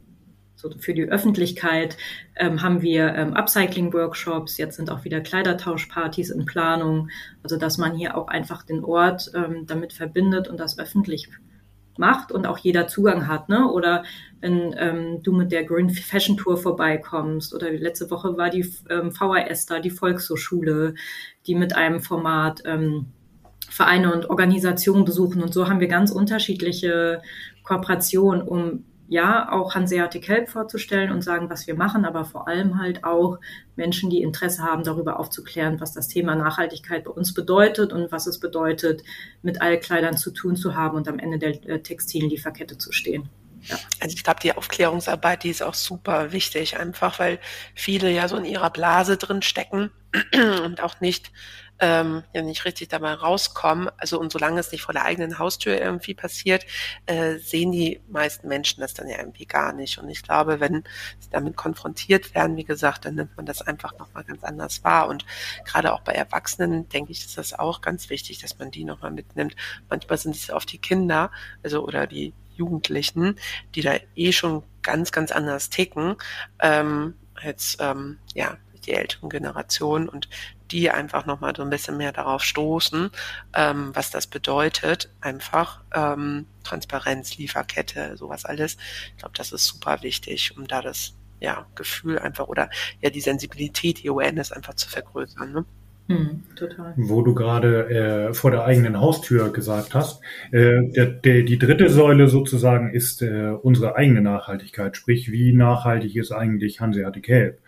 so für die Öffentlichkeit ähm, haben wir ähm, Upcycling-Workshops, jetzt sind auch wieder Kleidertauschpartys in Planung, also dass man hier auch einfach den Ort ähm, damit verbindet und das öffentlich macht und auch jeder Zugang hat, ne? Oder wenn ähm, du mit der Green Fashion Tour vorbeikommst oder letzte Woche war die ähm, VHS da, die Volkshochschule, die mit einem Format ähm, Vereine und Organisationen besuchen. Und so haben wir ganz unterschiedliche Kooperationen, um ja, auch Hanseatic Help vorzustellen und sagen, was wir machen, aber vor allem halt auch Menschen, die Interesse haben, darüber aufzuklären, was das Thema Nachhaltigkeit bei uns bedeutet und was es bedeutet, mit Altkleidern zu tun zu haben und am Ende der äh, textilen Lieferkette zu stehen. Ja. Also ich glaube, die Aufklärungsarbeit, die ist auch super wichtig, einfach weil viele ja so in ihrer Blase drin stecken und auch nicht ähm, ja nicht richtig dabei rauskommen. Also und solange es nicht vor der eigenen Haustür irgendwie passiert, äh, sehen die meisten Menschen das dann ja irgendwie gar nicht. Und ich glaube, wenn sie damit konfrontiert werden, wie gesagt, dann nimmt man das einfach nochmal ganz anders wahr. Und gerade auch bei Erwachsenen, denke ich, ist das auch ganz wichtig, dass man die nochmal mitnimmt. Manchmal sind es oft die Kinder, also oder die Jugendlichen, die da eh schon ganz, ganz anders ticken, ähm, als ähm, ja, die älteren Generationen und die einfach nochmal so ein bisschen mehr darauf stoßen, ähm, was das bedeutet, einfach ähm, Transparenz, Lieferkette, sowas alles. Ich glaube, das ist super wichtig, um da das ja, Gefühl einfach oder ja die Sensibilität, die Awareness einfach zu vergrößern. Ne? Hm, total. Wo du gerade äh, vor der eigenen Haustür gesagt hast, äh, der, der, die dritte Säule sozusagen ist äh, unsere eigene Nachhaltigkeit, sprich wie nachhaltig ist eigentlich Hanseatic Help.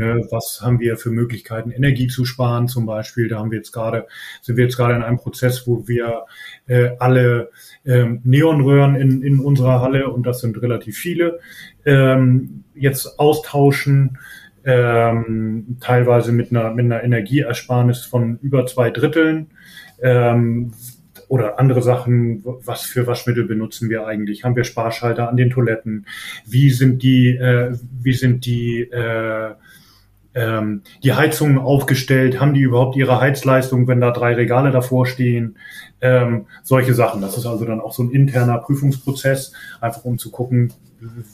Ne, was haben wir für Möglichkeiten, Energie zu sparen zum Beispiel? Da haben wir jetzt gerade, sind wir jetzt gerade in einem Prozess, wo wir äh, alle ähm, Neonröhren in, in unserer Halle, und das sind relativ viele, ähm, jetzt austauschen, ähm, teilweise mit einer, mit einer Energieersparnis von über zwei Dritteln. Ähm, oder andere Sachen, was für Waschmittel benutzen wir eigentlich? Haben wir Sparschalter an den Toiletten? Wie sind die, äh, wie sind die äh, ähm, die Heizungen aufgestellt? Haben die überhaupt ihre Heizleistung, wenn da drei Regale davor stehen? Ähm, solche Sachen. Das ist also dann auch so ein interner Prüfungsprozess, einfach um zu gucken,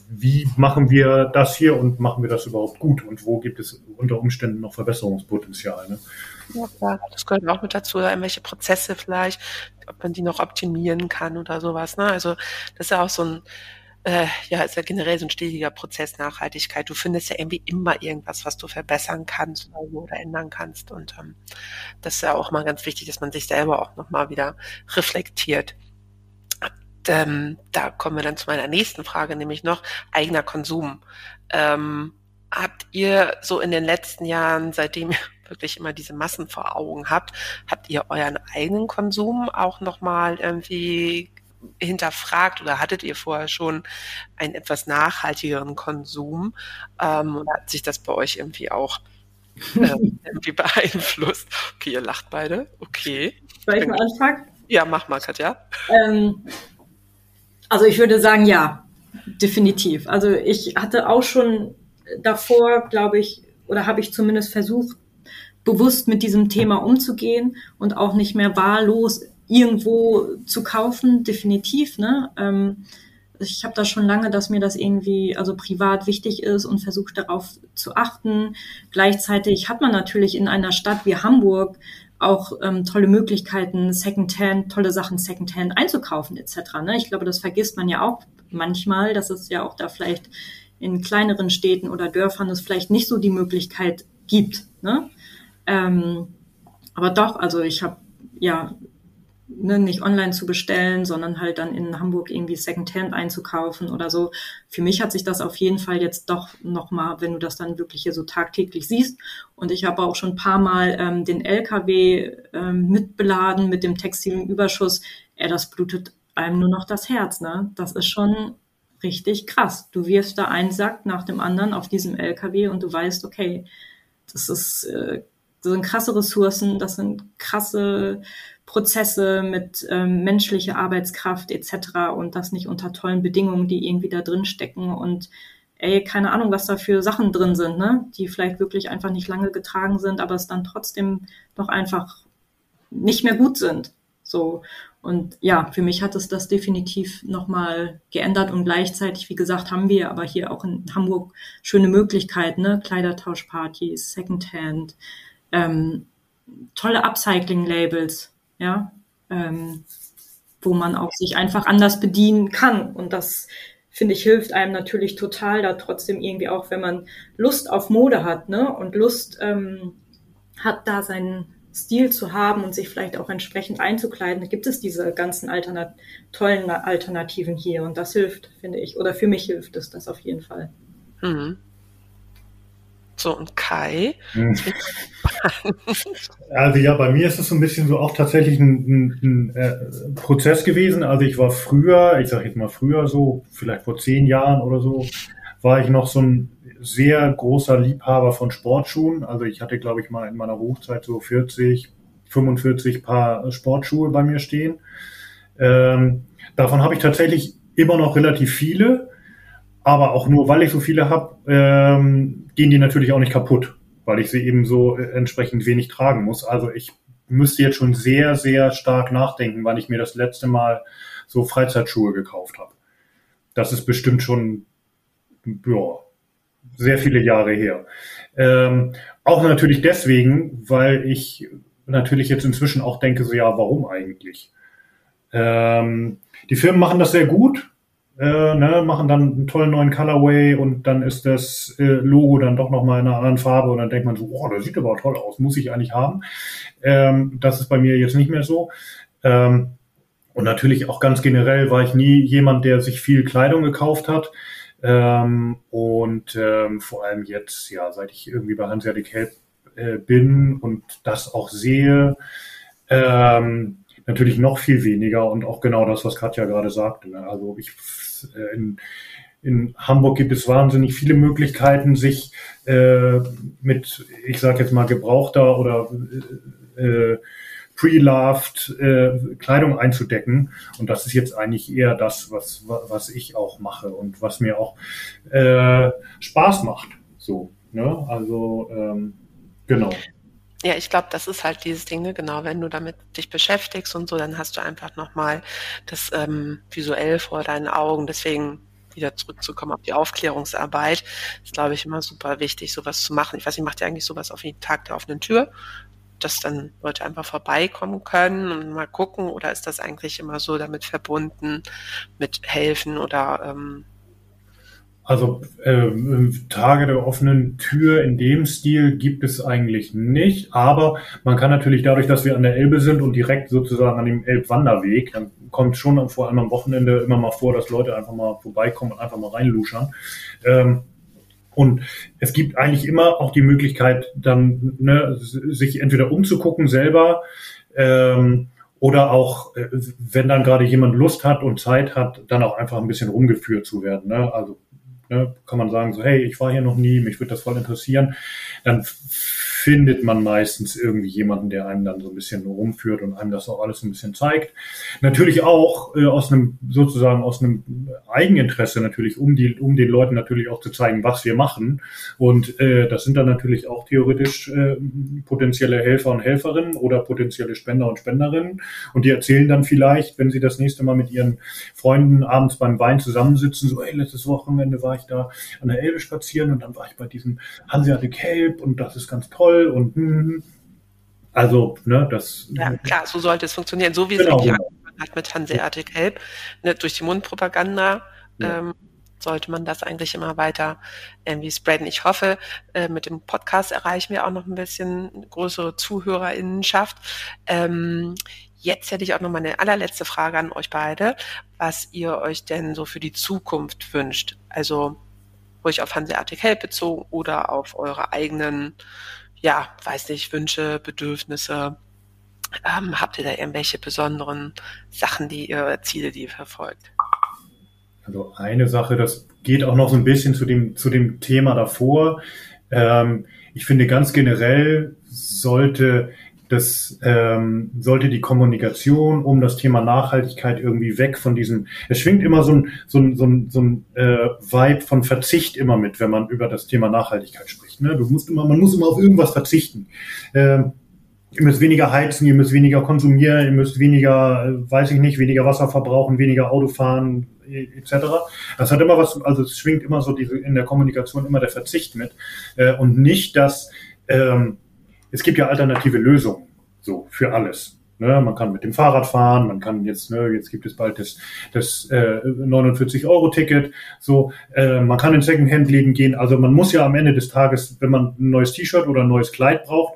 wie machen wir das hier und machen wir das überhaupt gut und wo gibt es unter Umständen noch Verbesserungspotenzial. Ne? Ja, klar, das gehört auch mit dazu, irgendwelche Prozesse vielleicht, ob man die noch optimieren kann oder sowas. Ne? Also das ist ja auch so ein äh, ja, ist ja generell so ein stetiger Prozess Nachhaltigkeit. Du findest ja irgendwie immer irgendwas, was du verbessern kannst oder, oder ändern kannst. Und ähm, das ist ja auch mal ganz wichtig, dass man sich selber auch nochmal wieder reflektiert. Ähm, da kommen wir dann zu meiner nächsten Frage, nämlich noch eigener Konsum. Ähm, habt ihr so in den letzten Jahren, seitdem ihr wirklich immer diese Massen vor Augen habt, habt ihr euren eigenen Konsum auch nochmal irgendwie hinterfragt oder hattet ihr vorher schon einen etwas nachhaltigeren Konsum? Ähm, oder hat sich das bei euch irgendwie auch äh, irgendwie beeinflusst? Okay, ihr lacht beide. Okay. Soll ich mal anfangen? Ja, mach mal, Katja. Ähm, also ich würde sagen, ja, definitiv. Also ich hatte auch schon davor, glaube ich, oder habe ich zumindest versucht, bewusst mit diesem Thema umzugehen und auch nicht mehr wahllos irgendwo zu kaufen, definitiv. Ne? Ähm, ich habe da schon lange, dass mir das irgendwie also privat wichtig ist und versuche darauf zu achten. Gleichzeitig hat man natürlich in einer Stadt wie Hamburg auch ähm, tolle Möglichkeiten, Secondhand, tolle Sachen Secondhand einzukaufen etc. Ne? Ich glaube, das vergisst man ja auch manchmal, dass es ja auch da vielleicht in kleineren Städten oder Dörfern es vielleicht nicht so die Möglichkeit gibt. Ne? Ähm, aber doch, also ich habe ja ne, nicht online zu bestellen, sondern halt dann in Hamburg irgendwie Secondhand einzukaufen oder so. Für mich hat sich das auf jeden Fall jetzt doch nochmal, wenn du das dann wirklich hier so tagtäglich siehst. Und ich habe auch schon ein paar Mal ähm, den LKW ähm, mitbeladen mit dem textilen Überschuss. Ja, das blutet einem nur noch das Herz, ne? Das ist schon richtig krass. Du wirfst da einen Sack nach dem anderen auf diesem LKW und du weißt, okay, das ist, äh, das sind krasse Ressourcen, das sind krasse Prozesse mit ähm, menschlicher Arbeitskraft etc. und das nicht unter tollen Bedingungen, die irgendwie da drin stecken und ey, keine Ahnung, was da für Sachen drin sind, ne? die vielleicht wirklich einfach nicht lange getragen sind, aber es dann trotzdem doch einfach nicht mehr gut sind. So. Und ja, für mich hat es das definitiv nochmal geändert und gleichzeitig, wie gesagt, haben wir aber hier auch in Hamburg schöne Möglichkeiten, ne? Kleidertauschpartys, Secondhand, ähm, tolle Upcycling-Labels, ja, ähm, wo man auch sich einfach anders bedienen kann. Und das finde ich hilft einem natürlich total, da trotzdem irgendwie auch, wenn man Lust auf Mode hat, ne, und Lust ähm, hat, da seinen Stil zu haben und sich vielleicht auch entsprechend einzukleiden, da gibt es diese ganzen Alternat tollen Alternativen hier und das hilft, finde ich, oder für mich hilft es das auf jeden Fall. Mhm. So, und Kai? Hm. Also ja, bei mir ist es so ein bisschen so auch tatsächlich ein, ein, ein äh, Prozess gewesen. Also ich war früher, ich sage jetzt mal früher so, vielleicht vor zehn Jahren oder so, war ich noch so ein sehr großer Liebhaber von Sportschuhen. Also ich hatte, glaube ich, mal in meiner Hochzeit so 40, 45 Paar Sportschuhe bei mir stehen. Ähm, davon habe ich tatsächlich immer noch relativ viele, aber auch nur, weil ich so viele habe, ähm, gehen die natürlich auch nicht kaputt, weil ich sie eben so äh, entsprechend wenig tragen muss. Also ich müsste jetzt schon sehr, sehr stark nachdenken, wann ich mir das letzte Mal so Freizeitschuhe gekauft habe. Das ist bestimmt schon ja, sehr viele Jahre her. Ähm, auch natürlich deswegen, weil ich natürlich jetzt inzwischen auch denke, so ja, warum eigentlich? Ähm, die Firmen machen das sehr gut, äh, ne, machen dann einen tollen neuen Colorway und dann ist das äh, Logo dann doch nochmal in einer anderen Farbe und dann denkt man so, oh, das sieht aber toll aus, muss ich eigentlich haben. Ähm, das ist bei mir jetzt nicht mehr so. Ähm, und natürlich auch ganz generell war ich nie jemand, der sich viel Kleidung gekauft hat. Ähm, und ähm, vor allem jetzt, ja, seit ich irgendwie bei Hanseatic Help äh, bin und das auch sehe, ähm, natürlich noch viel weniger und auch genau das, was Katja gerade sagte. Ne? Also ich äh, in, in Hamburg gibt es wahnsinnig viele Möglichkeiten, sich äh, mit, ich sage jetzt mal, gebrauchter oder äh, pre-loved äh, Kleidung einzudecken. Und das ist jetzt eigentlich eher das, was, was ich auch mache und was mir auch äh, Spaß macht. So, ne? Also ähm, genau. Ja, ich glaube, das ist halt dieses Ding, ne? genau, wenn du damit dich beschäftigst und so, dann hast du einfach nochmal das ähm, visuell vor deinen Augen. Deswegen wieder zurückzukommen auf die Aufklärungsarbeit, ist, glaube ich, immer super wichtig, sowas zu machen. Ich weiß nicht, macht ihr eigentlich sowas auf den Tag der offenen Tür? dass dann Leute einfach vorbeikommen können und mal gucken oder ist das eigentlich immer so damit verbunden mit helfen oder ähm also äh, Tage der offenen Tür in dem Stil gibt es eigentlich nicht, aber man kann natürlich dadurch, dass wir an der Elbe sind und direkt sozusagen an dem Elbwanderweg, dann kommt schon vor allem am Wochenende immer mal vor, dass Leute einfach mal vorbeikommen und einfach mal reinluschern. Ähm, und es gibt eigentlich immer auch die Möglichkeit, dann ne, sich entweder umzugucken selber ähm, oder auch, äh, wenn dann gerade jemand Lust hat und Zeit hat, dann auch einfach ein bisschen rumgeführt zu werden. Ne? Also ne, kann man sagen, so, hey, ich war hier noch nie, mich würde das voll interessieren. Dann findet man meistens irgendwie jemanden, der einem dann so ein bisschen rumführt und einem das auch alles ein bisschen zeigt. Natürlich auch äh, aus einem sozusagen aus einem Eigeninteresse natürlich, um die um den Leuten natürlich auch zu zeigen, was wir machen. Und äh, das sind dann natürlich auch theoretisch äh, potenzielle Helfer und Helferinnen oder potenzielle Spender und Spenderinnen. Und die erzählen dann vielleicht, wenn sie das nächste Mal mit ihren Freunden abends beim Wein zusammensitzen, so, hey, letztes Wochenende war ich da an der Elbe spazieren und dann war ich bei diesem Hanseatic Help und das ist ganz toll toll und hm, also, ne, das. Ja, klar, so sollte es funktionieren. So wie es genau, genau. hat mit Hanseatic Help, ne, durch die Mundpropaganda. Ja. Ähm, sollte man das eigentlich immer weiter irgendwie spreaden. Ich hoffe, äh, mit dem Podcast erreichen wir auch noch ein bisschen größere Zuhörerinnenschaft. Ähm, jetzt hätte ich auch noch mal eine allerletzte Frage an euch beide, was ihr euch denn so für die Zukunft wünscht. Also ruhig auf Hanseatic Help bezogen oder auf eure eigenen ja, weiß nicht, Wünsche, Bedürfnisse? Ähm, habt ihr da irgendwelche besonderen Sachen, die ihr, Ziele, die ihr verfolgt? Also eine Sache, das geht auch noch so ein bisschen zu dem, zu dem Thema davor. Ähm, ich finde ganz generell sollte das ähm, sollte die Kommunikation um das Thema Nachhaltigkeit irgendwie weg von diesem, es schwingt immer so ein, so ein, so ein, so ein äh, Vibe von Verzicht immer mit, wenn man über das Thema Nachhaltigkeit spricht. Ne? Du musst immer, man muss immer auf irgendwas verzichten. Ähm, ihr müsst weniger heizen, ihr müsst weniger konsumieren, ihr müsst weniger, äh, weiß ich nicht, weniger Wasser verbrauchen, weniger Auto fahren, etc. Das hat immer was, also es schwingt immer so diese, in der Kommunikation immer der Verzicht mit äh, und nicht das, ähm, es gibt ja alternative Lösungen, so, für alles. Ne, man kann mit dem Fahrrad fahren, man kann jetzt, ne, jetzt gibt es bald das, das äh, 49-Euro-Ticket, so, äh, man kann in Secondhand-Läden gehen. Also man muss ja am Ende des Tages, wenn man ein neues T-Shirt oder ein neues Kleid braucht,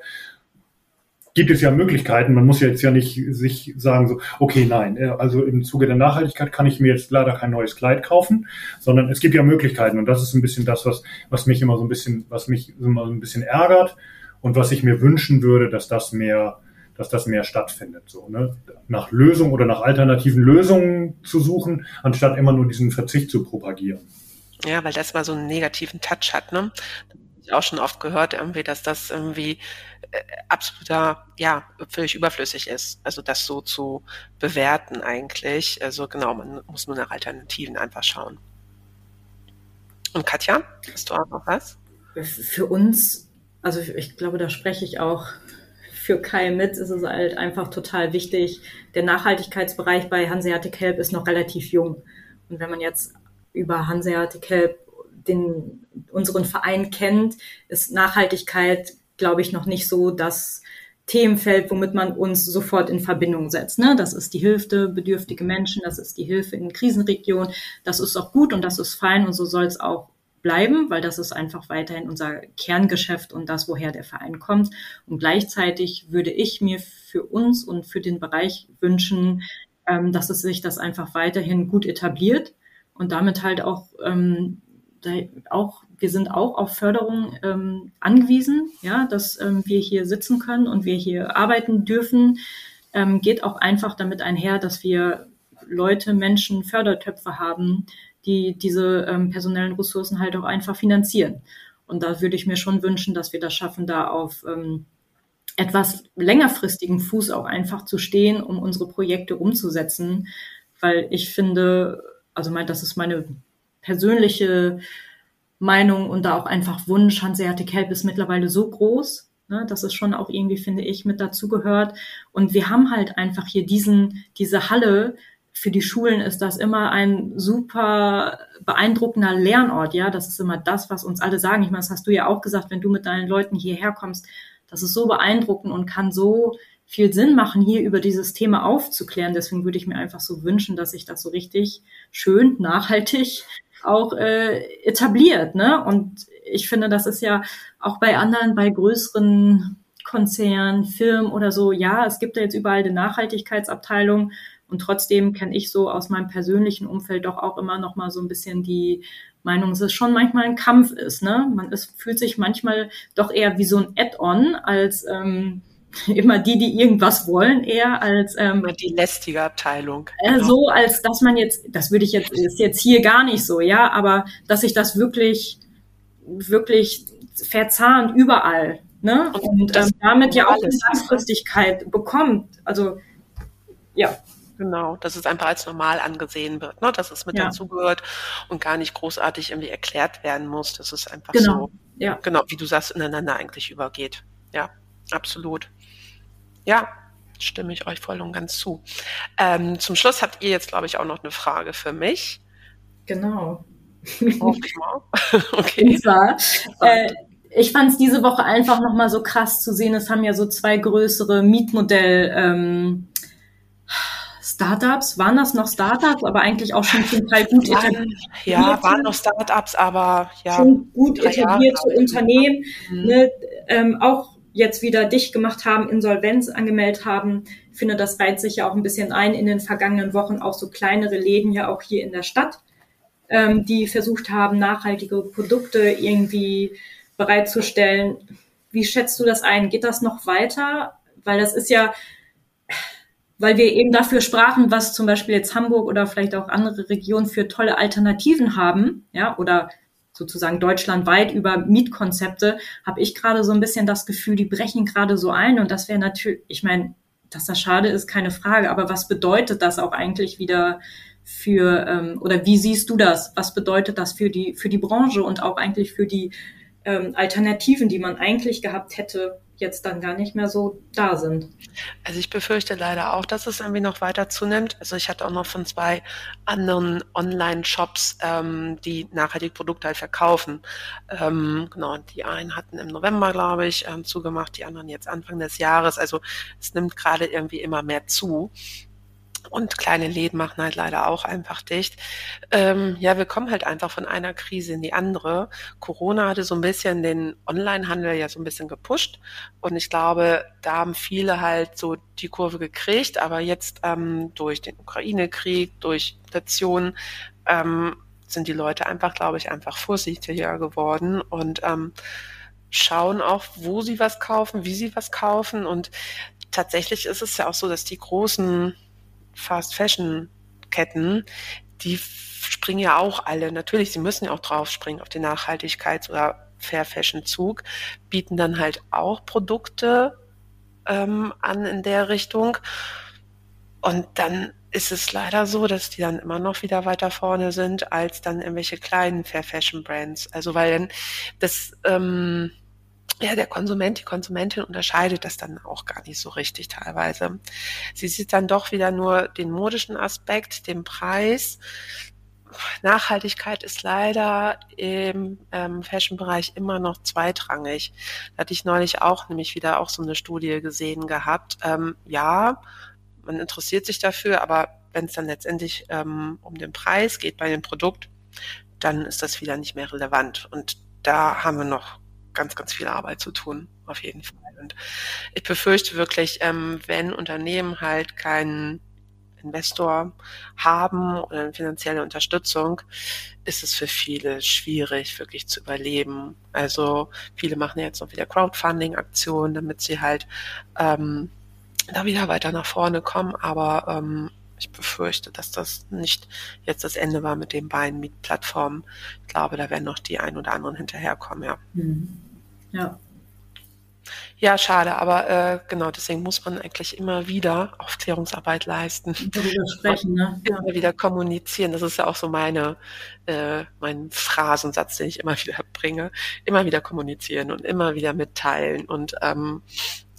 gibt es ja Möglichkeiten. Man muss ja jetzt ja nicht sich sagen so, okay, nein, äh, also im Zuge der Nachhaltigkeit kann ich mir jetzt leider kein neues Kleid kaufen, sondern es gibt ja Möglichkeiten und das ist ein bisschen das, was, was mich immer so ein bisschen, was mich immer so ein bisschen ärgert und was ich mir wünschen würde, dass das mehr, dass das mehr stattfindet. So, ne? Nach Lösungen oder nach alternativen Lösungen zu suchen, anstatt immer nur diesen Verzicht zu propagieren. Ja, weil das mal so einen negativen Touch hat, ne? ich auch schon oft gehört, irgendwie, dass das irgendwie äh, absoluter, ja, völlig überflüssig ist. Also das so zu bewerten eigentlich. Also genau, man muss nur nach Alternativen einfach schauen. Und Katja, hast du auch noch was? Für uns, also ich glaube, da spreche ich auch für Kai mit, ist es halt einfach total wichtig. Der Nachhaltigkeitsbereich bei Hanseatic Help ist noch relativ jung. Und wenn man jetzt über Hanseatic Help den, unseren Verein kennt, ist Nachhaltigkeit, glaube ich, noch nicht so das Themenfeld, womit man uns sofort in Verbindung setzt. Ne? Das ist die Hilfe bedürftige Menschen, das ist die Hilfe in Krisenregionen. Das ist auch gut und das ist fein und so soll es auch bleiben, weil das ist einfach weiterhin unser Kerngeschäft und das, woher der Verein kommt. Und gleichzeitig würde ich mir für uns und für den Bereich wünschen, ähm, dass es sich das einfach weiterhin gut etabliert und damit halt auch ähm, auch, wir sind auch auf Förderung ähm, angewiesen, ja, dass ähm, wir hier sitzen können und wir hier arbeiten dürfen, ähm, geht auch einfach damit einher, dass wir Leute, Menschen, Fördertöpfe haben, die diese ähm, personellen Ressourcen halt auch einfach finanzieren. Und da würde ich mir schon wünschen, dass wir das schaffen, da auf ähm, etwas längerfristigen Fuß auch einfach zu stehen, um unsere Projekte umzusetzen. Weil ich finde, also mein, das ist meine persönliche Meinung und da auch einfach Wunsch. Hanseatic Help ist mittlerweile so groß, ne, dass es schon auch irgendwie, finde ich, mit dazugehört. Und wir haben halt einfach hier diesen, diese Halle. Für die Schulen ist das immer ein super beeindruckender Lernort. Ja, das ist immer das, was uns alle sagen. Ich meine, das hast du ja auch gesagt, wenn du mit deinen Leuten hierher kommst. Das ist so beeindruckend und kann so viel Sinn machen, hier über dieses Thema aufzuklären. Deswegen würde ich mir einfach so wünschen, dass sich das so richtig schön, nachhaltig auch äh, etabliert. Ne? Und ich finde, das ist ja auch bei anderen, bei größeren Konzernen, Firmen oder so, ja, es gibt ja jetzt überall eine Nachhaltigkeitsabteilung und trotzdem kenne ich so aus meinem persönlichen Umfeld doch auch immer noch mal so ein bisschen die Meinung, dass es schon manchmal ein Kampf ist. Ne? Man ist, fühlt sich manchmal doch eher wie so ein Add-on als ähm, immer die, die irgendwas wollen, eher als ähm, die lästige Abteilung. Äh, genau. So als dass man jetzt, das würde ich jetzt ist jetzt hier gar nicht so, ja, aber dass sich das wirklich wirklich verzahnt überall, ne? Und, und ähm, damit ja auch eine Langfristigkeit bekommt. Also ja. Genau, dass es einfach als normal angesehen wird, ne? dass es mit ja. dazugehört und gar nicht großartig irgendwie erklärt werden muss, dass es einfach genau. so, ja. genau, wie du sagst, ineinander eigentlich übergeht. Ja, absolut. Ja, stimme ich euch voll und ganz zu. Ähm, zum Schluss habt ihr jetzt, glaube ich, auch noch eine Frage für mich. Genau. okay. Und zwar, äh, ich fand es diese Woche einfach nochmal so krass zu sehen. Es haben ja so zwei größere Mietmodell ähm, Startups. Waren das noch Startups, aber eigentlich auch schon zum Teil gut etabliert? Ja, waren noch Startups, aber ja. Schon gut etablierte Jahre. Unternehmen. Mhm. Ne, ähm, auch jetzt wieder dicht gemacht haben, Insolvenz angemeldet haben. Ich finde, das reiht sich ja auch ein bisschen ein in den vergangenen Wochen, auch so kleinere Läden ja auch hier in der Stadt, ähm, die versucht haben, nachhaltige Produkte irgendwie bereitzustellen. Wie schätzt du das ein? Geht das noch weiter? Weil das ist ja, weil wir eben dafür sprachen, was zum Beispiel jetzt Hamburg oder vielleicht auch andere Regionen für tolle Alternativen haben, ja, oder sozusagen deutschlandweit über Mietkonzepte, habe ich gerade so ein bisschen das Gefühl, die brechen gerade so ein. Und das wäre natürlich, ich meine, dass das schade ist, keine Frage. Aber was bedeutet das auch eigentlich wieder für, ähm, oder wie siehst du das? Was bedeutet das für die, für die Branche und auch eigentlich für die ähm, Alternativen, die man eigentlich gehabt hätte, jetzt dann gar nicht mehr so da sind. Also ich befürchte leider auch, dass es irgendwie noch weiter zunimmt. Also ich hatte auch noch von zwei anderen Online-Shops, ähm, die nachhaltig Produkte halt verkaufen. Ähm, genau, die einen hatten im November, glaube ich, ähm, zugemacht, die anderen jetzt Anfang des Jahres. Also es nimmt gerade irgendwie immer mehr zu. Und kleine Läden machen halt leider auch einfach dicht. Ähm, ja, wir kommen halt einfach von einer Krise in die andere. Corona hatte so ein bisschen den Onlinehandel ja so ein bisschen gepusht. Und ich glaube, da haben viele halt so die Kurve gekriegt. Aber jetzt ähm, durch den Ukraine-Krieg, durch Inflation, ähm, sind die Leute einfach, glaube ich, einfach vorsichtiger geworden und ähm, schauen auch, wo sie was kaufen, wie sie was kaufen. Und tatsächlich ist es ja auch so, dass die großen Fast Fashion Ketten, die springen ja auch alle. Natürlich, sie müssen ja auch drauf springen auf die Nachhaltigkeit oder Fair Fashion Zug, bieten dann halt auch Produkte ähm, an in der Richtung. Und dann ist es leider so, dass die dann immer noch wieder weiter vorne sind als dann irgendwelche kleinen Fair Fashion Brands. Also weil dann das ähm, ja, der Konsument, die Konsumentin unterscheidet das dann auch gar nicht so richtig teilweise. Sie sieht dann doch wieder nur den modischen Aspekt, den Preis. Nachhaltigkeit ist leider im ähm, Fashion-Bereich immer noch zweitrangig. Da hatte ich neulich auch nämlich wieder auch so eine Studie gesehen gehabt. Ähm, ja, man interessiert sich dafür, aber wenn es dann letztendlich ähm, um den Preis geht bei dem Produkt, dann ist das wieder nicht mehr relevant. Und da haben wir noch ganz, ganz viel Arbeit zu tun, auf jeden Fall. Und ich befürchte wirklich, ähm, wenn Unternehmen halt keinen Investor haben oder eine finanzielle Unterstützung, ist es für viele schwierig, wirklich zu überleben. Also viele machen jetzt noch wieder Crowdfunding-Aktionen, damit sie halt ähm, da wieder weiter nach vorne kommen. Aber ähm, ich befürchte, dass das nicht jetzt das Ende war mit den beiden Mietplattformen. Ich glaube, da werden noch die ein oder anderen hinterherkommen, ja. Mhm. Ja. Ja, schade, aber äh, genau deswegen muss man eigentlich immer wieder Aufklärungsarbeit leisten. Darüber sprechen, ne? Ja. Immer wieder kommunizieren. Das ist ja auch so meine, äh, mein Phrasensatz, den ich immer wieder bringe. Immer wieder kommunizieren und immer wieder mitteilen. Und ähm,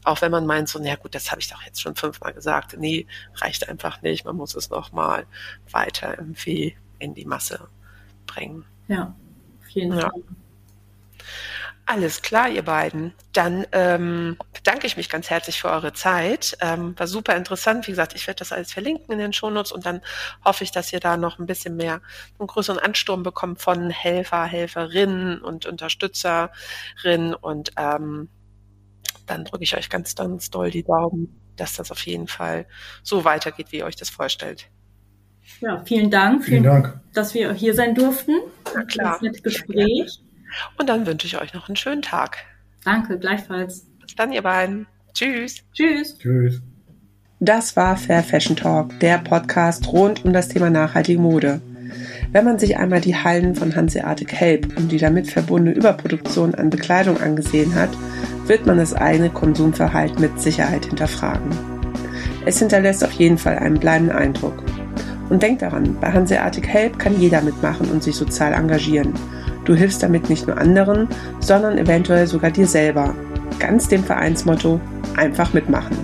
auch wenn man meint, so, na gut, das habe ich doch jetzt schon fünfmal gesagt. Nee, reicht einfach nicht. Man muss es nochmal weiter irgendwie in die Masse bringen. Ja, auf jeden ja. Alles klar, ihr beiden. Dann ähm, bedanke ich mich ganz herzlich für eure Zeit. Ähm, war super interessant. Wie gesagt, ich werde das alles verlinken in den Shownotes und dann hoffe ich, dass ihr da noch ein bisschen mehr, einen größeren Ansturm bekommt von Helfer, Helferinnen und Unterstützerinnen und ähm, dann drücke ich euch ganz, ganz doll die Daumen, dass das auf jeden Fall so weitergeht, wie ihr euch das vorstellt. Ja, vielen Dank, vielen, vielen Dank, dass wir hier sein durften. Na klar. Das nette Gespräch. Und dann wünsche ich euch noch einen schönen Tag. Danke, gleichfalls. Bis dann, ihr beiden. Tschüss. Tschüss. Tschüss. Das war Fair Fashion Talk, der Podcast rund um das Thema nachhaltige Mode. Wenn man sich einmal die Hallen von Hanseatic Help und die damit verbundene Überproduktion an Bekleidung angesehen hat, wird man das eigene Konsumverhalten mit Sicherheit hinterfragen. Es hinterlässt auf jeden Fall einen bleibenden Eindruck. Und denkt daran, bei Hanseatic Help kann jeder mitmachen und sich sozial engagieren. Du hilfst damit nicht nur anderen, sondern eventuell sogar dir selber. Ganz dem Vereinsmotto, einfach mitmachen.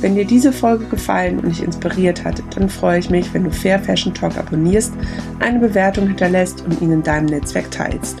Wenn dir diese Folge gefallen und dich inspiriert hat, dann freue ich mich, wenn du Fair Fashion Talk abonnierst, eine Bewertung hinterlässt und ihn in deinem Netzwerk teilst.